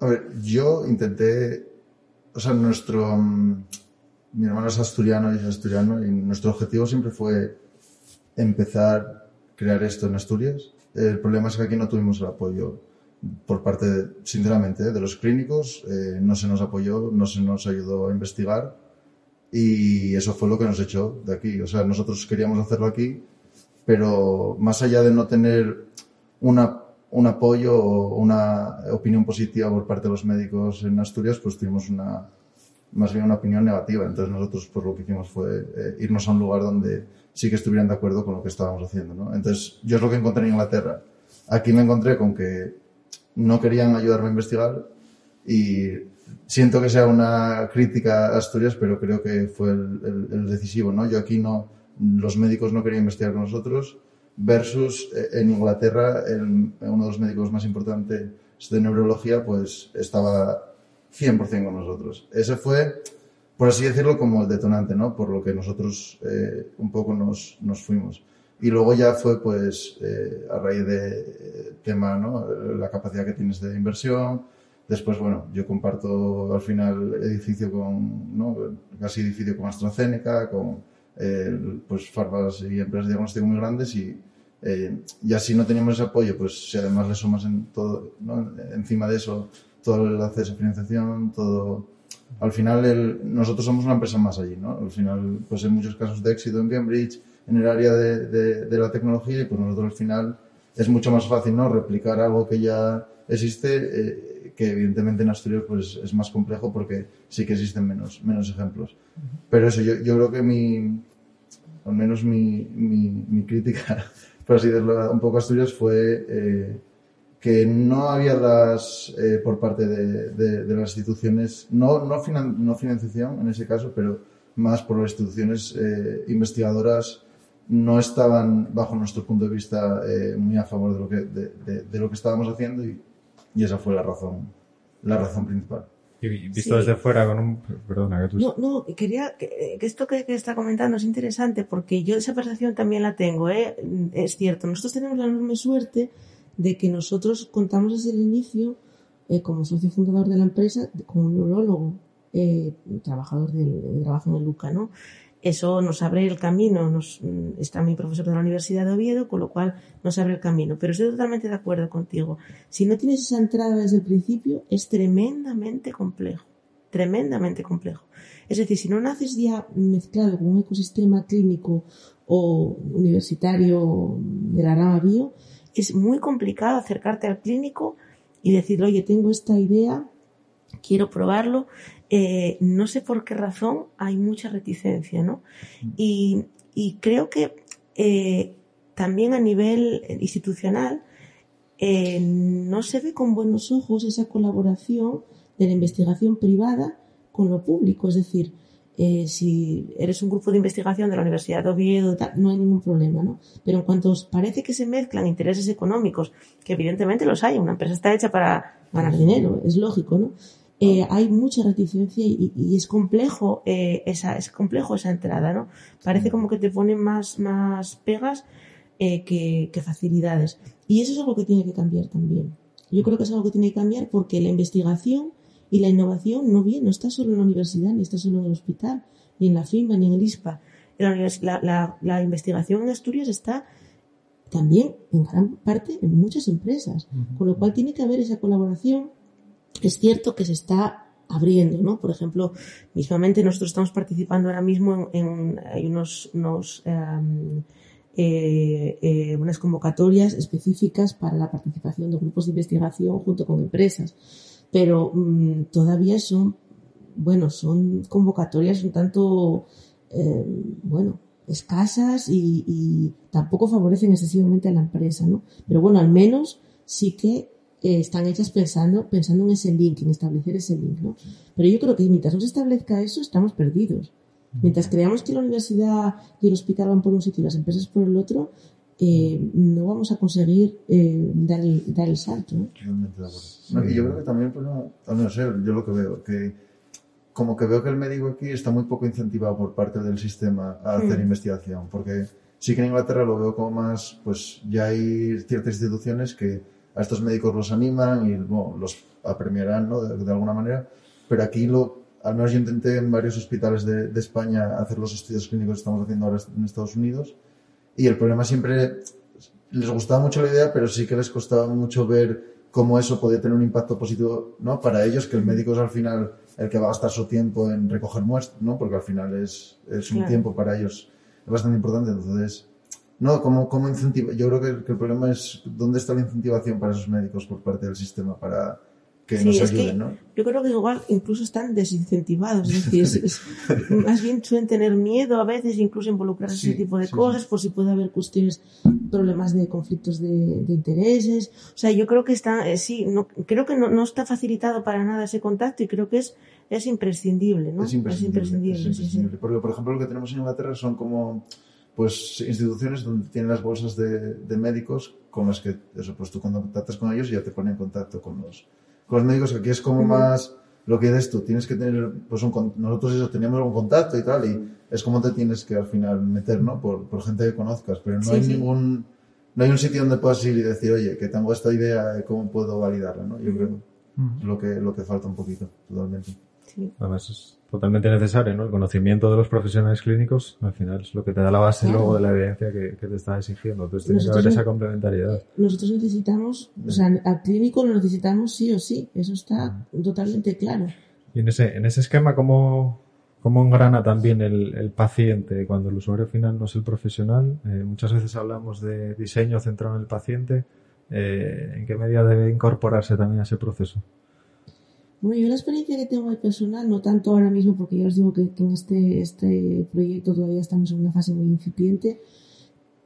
A ver, yo intenté, o sea, nuestro, mm, mi hermano es asturiano y es asturiano y nuestro objetivo siempre fue empezar a crear esto en Asturias. El problema es que aquí no tuvimos el apoyo por parte, de- sinceramente, de los clínicos, eh, no se nos apoyó, no se nos ayudó a investigar y eso fue lo que nos echó de aquí. O sea, nosotros queríamos hacerlo aquí, pero más allá de no tener una, un apoyo o una opinión positiva por parte de los médicos en Asturias, pues tuvimos una, más bien una opinión negativa. Entonces nosotros pues lo que hicimos fue eh, irnos a un lugar donde sí que estuvieran de acuerdo con lo que estábamos haciendo, ¿no? Entonces yo es lo que encontré en Inglaterra. Aquí me encontré con que no querían ayudarme a investigar y siento que sea una crítica a Asturias, pero creo que fue el, el- el decisivo, ¿no? Yo aquí no, los médicos no querían investigar con nosotros, versus eh, en Inglaterra el, uno de los médicos más importantes de neurología pues estaba 100% con nosotros. Ese fue, por así decirlo, como el detonante, ¿no? Por lo que nosotros eh, un poco nos, nos fuimos. Y luego ya fue, pues, eh, a raíz de tema, ¿no? La capacidad que tienes de inversión. Después, bueno, yo comparto al final edificio con. Casi edificio con AstraZeneca, con, eh, pues, farmas y empresas de diagnóstico muy grandes y, eh, y así no teníamos ese apoyo, pues si además le sumas en todo, ¿no? encima de eso todo el acceso a financiación, todo, al final el, nosotros somos una empresa más allí, ¿no? Al final, pues en muchos casos de éxito en Cambridge, en el área de, de, de la tecnología, y pues nosotros al final es mucho más fácil, ¿no? Replicar algo que ya existe, eh, que evidentemente en Asturias pues es más complejo porque sí que existen menos, menos ejemplos. Pero eso, yo, yo creo que mi, al menos mi, mi, mi crítica, por así decirlo, un poco a Asturias fue eh, que no había las, eh, por parte de, de, de, las instituciones, no, no, finan, no financiación en ese caso, pero más por las instituciones eh, investigadoras no estaban, bajo nuestro punto de vista, eh, muy a favor de lo que, de, de, de, lo que estábamos haciendo y, y, esa fue la razón, la razón principal. Y visto sí. desde fuera con un... Perdona, que tú... No, no, quería... Que, que esto que, que, está comentando es interesante porque yo esa percepción también la tengo, ¿eh? Es cierto, nosotros tenemos la enorme suerte de que nosotros contamos desde el inicio, eh, como socio fundador de la empresa, como un neurólogo, eh, trabajador del, de trabajo en el LUCA, ¿no? Eso nos abre el camino, nos, está mi profesor de la Universidad de Oviedo, con lo cual nos abre el camino. Pero estoy totalmente de acuerdo contigo. Si no tienes esa entrada desde el principio, es tremendamente complejo. Tremendamente complejo. Es decir, si no naces ya mezclado con un ecosistema clínico o universitario de la rama bio, es muy complicado acercarte al clínico y decirle, oye, tengo esta idea, quiero probarlo. Eh, no sé por qué razón hay mucha reticencia, ¿no? Y, y creo que eh, también a nivel institucional eh, no se ve con buenos ojos esa colaboración de la investigación privada con lo público. Es decir, eh, si eres un grupo de investigación de la Universidad de Oviedo, tal, no hay ningún problema, ¿no? Pero en cuanto os parece que se mezclan intereses económicos, que evidentemente los hay, una empresa está hecha para ganar dinero, es lógico, ¿no? Eh, hay mucha reticencia y, y es complejo eh, esa es complejo esa entrada, ¿no? Parece como que te ponen más más pegas eh, que, que facilidades y eso es algo que tiene que cambiar también. Yo creo que es algo que tiene que cambiar porque la investigación y la innovación no viene, no está solo en la universidad, ni está solo en el hospital, ni en la FIMA, ni en el ISPA. La, la, la, la investigación en Asturias está también en gran parte en muchas empresas, uh -huh. con lo cual tiene que haber esa colaboración. Es cierto que se está abriendo, ¿no? Por ejemplo, mismamente nosotros estamos participando ahora mismo en, en unos, um, eh, eh, unas convocatorias específicas para la participación de grupos de investigación junto con empresas pero mmm, todavía son, bueno, son convocatorias un tanto, eh, bueno, escasas y, tampoco favorecen excesivamente a la empresa, ¿no? Pero bueno, al menos sí que eh, están hechas pensando, pensando en ese link, en establecer ese link, ¿no? Pero yo creo que mientras no se establezca eso, estamos perdidos. Mientras creamos que la universidad y el hospital van por un sitio y las empresas por el otro, eh, no vamos a conseguir eh, dar, el, dar el salto. ¿no? Totalmente de acuerdo. No, y yo creo que también, pues, no, no sé, yo lo que veo, que como que veo que el médico aquí está muy poco incentivado por parte del sistema a hacer mm. investigación, porque sí que en Inglaterra lo veo como más, pues ya hay ciertas instituciones que a estos médicos los animan y bueno, los apremiarán, ¿no? De, de, alguna manera, pero aquí lo, al menos yo intenté en varios hospitales de, de España hacer los estudios clínicos que estamos haciendo ahora en Estados Unidos y el problema siempre les gustaba mucho la idea, pero sí que les costaba mucho ver cómo eso podía tener un impacto positivo, ¿no? Para ellos, que el médico es al final el que va a gastar su tiempo en recoger muestras, ¿no? Porque al final es, es un claro. tiempo para ellos bastante importante. Entonces, no, ¿cómo, cómo incentiva? Yo creo que, que, el problema es dónde está la incentivación para esos médicos por parte del sistema para, que sí, nos ayuden, que ¿no? Yo creo que igual incluso están desincentivados, es decir, es, es, más bien suelen tener miedo a veces incluso involucrarse en sí, ese tipo de cosas por si puede haber cuestiones, problemas de conflictos de, de intereses. O sea, yo creo que está, eh, sí, no, creo que no, no, está facilitado para nada ese contacto y creo que es, es imprescindible, ¿no? Es imprescindible. Es imprescindible, es imprescindible. Porque, por ejemplo, lo que tenemos en Inglaterra son como pues instituciones donde tienen las bolsas de, de médicos con las que, eso, pues tú contactas con ellos y ya te ponen en contacto con los, con los médicos, aquí es como más lo que dices tú, tienes que tener, pues un, nosotros eso, teníamos un contacto y tal, y es como te tienes que al final meter, ¿no? Por, por gente que conozcas, pero no Sí, hay sí. ningún, no hay un sitio donde puedas ir y decir, oye, que tengo esta idea de cómo puedo validarla, ¿no? Yo creo que es lo que, lo que falta un poquito, totalmente. Sí. Además es totalmente necesario, ¿no? El conocimiento de los profesionales clínicos al final es lo que te da la base Claro. luego de la evidencia que, que te está exigiendo. Entonces tiene que haber esa complementariedad. Nosotros necesitamos, o sea, al clínico lo necesitamos sí o sí, eso está totalmente claro. Y en ese, en ese esquema, ¿cómo, cómo engrana también el, el paciente cuando el usuario final no es el profesional? Eh, muchas veces hablamos de diseño centrado en el paciente. Eh, ¿En qué medida debe incorporarse también a ese proceso? Bueno, yo la experiencia que tengo personal, no tanto ahora mismo, porque ya os digo que, que en este, este proyecto todavía estamos en una fase muy incipiente,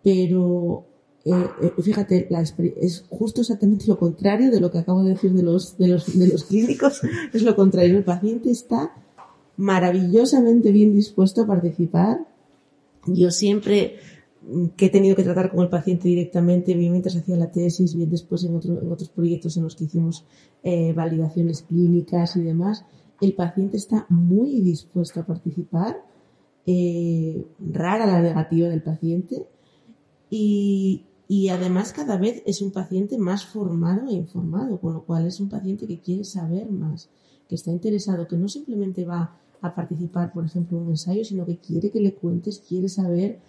pero eh, eh, fíjate, la es justo exactamente lo contrario de lo que acabo de decir de los, de los, de los clínicos, es lo contrario. El paciente está maravillosamente bien dispuesto a participar. Yo siempre que he tenido que tratar con el paciente directamente, bien mientras hacía la tesis, bien después en, en otros proyectos en los que hicimos eh, validaciones clínicas y demás, el paciente está muy dispuesto a participar. eh, rara la negativa del paciente y, y además cada vez es un paciente más formado e informado, con lo cual es un paciente que quiere saber más, que está interesado, que no simplemente va a participar, por ejemplo, en un ensayo, sino que quiere que le cuentes, quiere saber,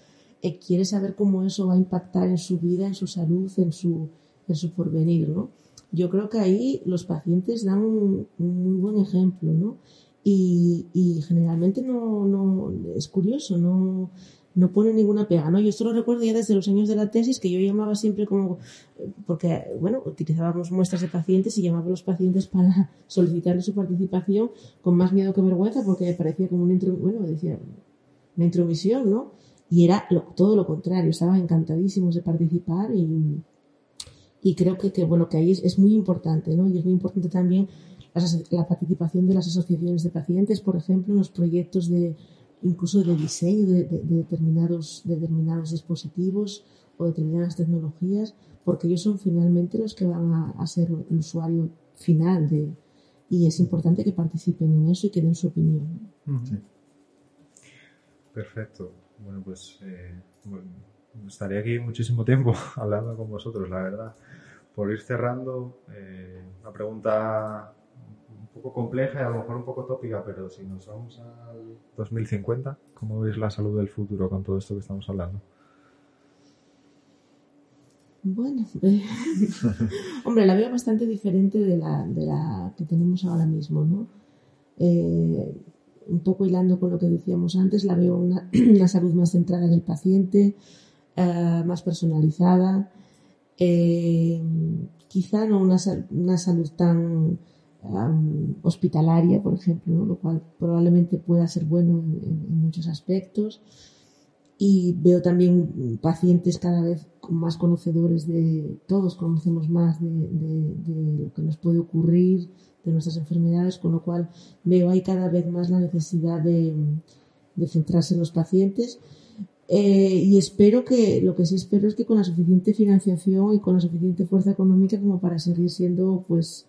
eh, quiere saber cómo eso va a impactar en su vida, en su salud, en su, en su porvenir, ¿no? Yo creo que ahí los pacientes dan un, un muy buen ejemplo, ¿no? Y, y generalmente no, no, es curioso, no, no pone ninguna pega, ¿no? Yo esto lo recuerdo ya desde los años de la tesis, que yo llamaba siempre como, porque, bueno, utilizábamos muestras de pacientes y llamaba a los pacientes para solicitarle su participación con más miedo que vergüenza, porque me parecía como intro- bueno, decía, una intromisión, ¿no? Y era lo- todo lo contrario, estaban encantadísimos de participar y, y creo que, que, bueno, que ahí es, muy importante, ¿no? Y es muy importante también la participación de las asociaciones de pacientes, por ejemplo, en los proyectos de incluso de diseño de, de- de determinados, de determinados dispositivos o determinadas tecnologías, porque ellos son finalmente los que van a, ser el usuario final de y es importante que participen en eso y que den su opinión. Perfecto. Bueno, pues eh, bueno, estaría aquí muchísimo tiempo hablando con vosotros, la verdad. Por ir cerrando, eh, una pregunta un poco compleja y a lo mejor un poco tópica, pero si nos vamos al 2050, ¿cómo veis la salud del futuro con todo esto que estamos hablando? Bueno, eh, hombre, la veo bastante diferente de la, de la que tenemos ahora mismo, ¿no? Eh, un poco hilando con lo que decíamos antes, la veo una, salud más centrada en el paciente, eh, más personalizada, eh, quizá no una, una salud tan hospitalaria, por ejemplo, lo cual probablemente pueda ser bueno en, muchos aspectos. Y veo también pacientes cada vez más conocedores de, todos conocemos más de- de lo que nos puede ocurrir, de nuestras enfermedades, con lo cual veo ahí cada vez más la necesidad de, de centrarse en los pacientes. Eh, y espero que, lo que sí espero es que con la suficiente financiación y con la suficiente fuerza económica como para seguir siendo pues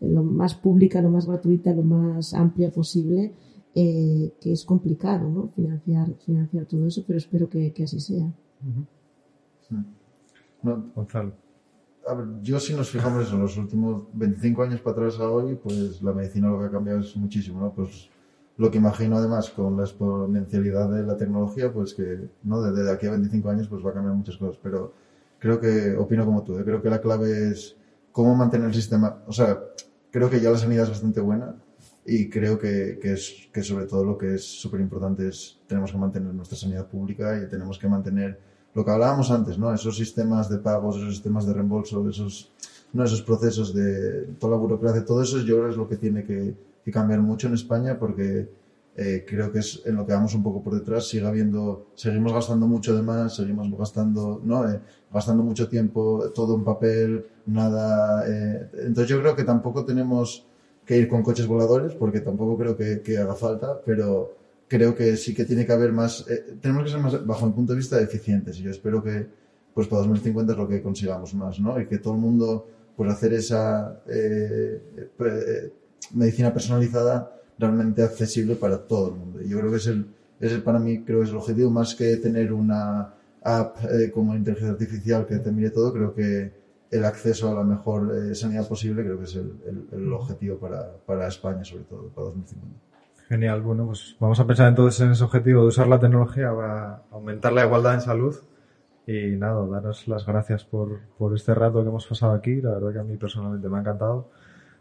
lo más pública, lo más gratuita, lo más amplia posible, eh, que es complicado, ¿no? Financiar, financiar todo eso, pero espero que, que así sea. No, Gonzalo. A ver, yo si nos fijamos en los últimos 25 años para atrás a hoy, pues la medicina lo que ha cambiado es muchísimo, ¿no? Pues lo que imagino además con la exponencialidad de la tecnología, pues que, ¿no? Desde de aquí a 25 años pues va a cambiar muchas cosas, pero creo que, opino como tú, ¿eh? creo que la clave es cómo mantener el sistema, o sea, creo que ya la sanidad es bastante buena y creo que, que es, que sobre todo lo que es súper importante es, tenemos que mantener nuestra sanidad pública y tenemos que mantener lo que hablábamos antes, ¿no? Esos sistemas de pagos, esos sistemas de reembolso, esos, no esos procesos de toda la burocracia, todo eso yo creo es lo que tiene que, cambiar mucho en España porque eh, creo que es en lo que vamos un poco por detrás, sigue habiendo, seguimos gastando mucho de más, seguimos gastando, ¿no? Eh, gastando mucho tiempo, todo en papel, nada, eh, entonces yo creo que tampoco tenemos que ir con coches voladores porque tampoco creo que haga falta, pero creo que sí que tiene que haber más, eh, tenemos que ser más, bajo mi punto de vista, eficientes. Y yo espero que, pues para 2050 es lo que consigamos más, ¿no? Y que todo el mundo, pues hacer esa eh, eh, medicina personalizada realmente accesible para todo el mundo. Y yo creo que es el, es para mí, creo es el objetivo, más que tener una app eh, como inteligencia artificial que te mire todo, creo que el acceso a la mejor eh, sanidad posible creo que es el, el, el objetivo para, para, España, sobre todo, para 2050. Genial, bueno, pues vamos a pensar entonces en ese objetivo de usar la tecnología para aumentar la igualdad en salud. Y nada, daros las gracias por, por este rato que hemos pasado aquí. La verdad que a mí personalmente me ha encantado.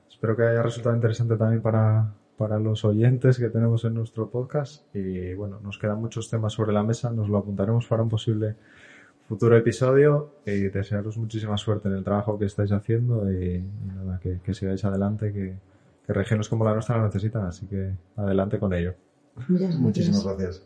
Espero que haya resultado interesante también para, para los oyentes que tenemos en nuestro podcast. Y bueno, nos quedan muchos temas sobre la mesa, nos lo apuntaremos para un posible futuro episodio y desearos muchísima suerte en el trabajo que estáis haciendo y, y nada, que, que, sigáis adelante, que, que regiones como la nuestra lo necesitan, así que adelante con ello. Muchísimas gracias.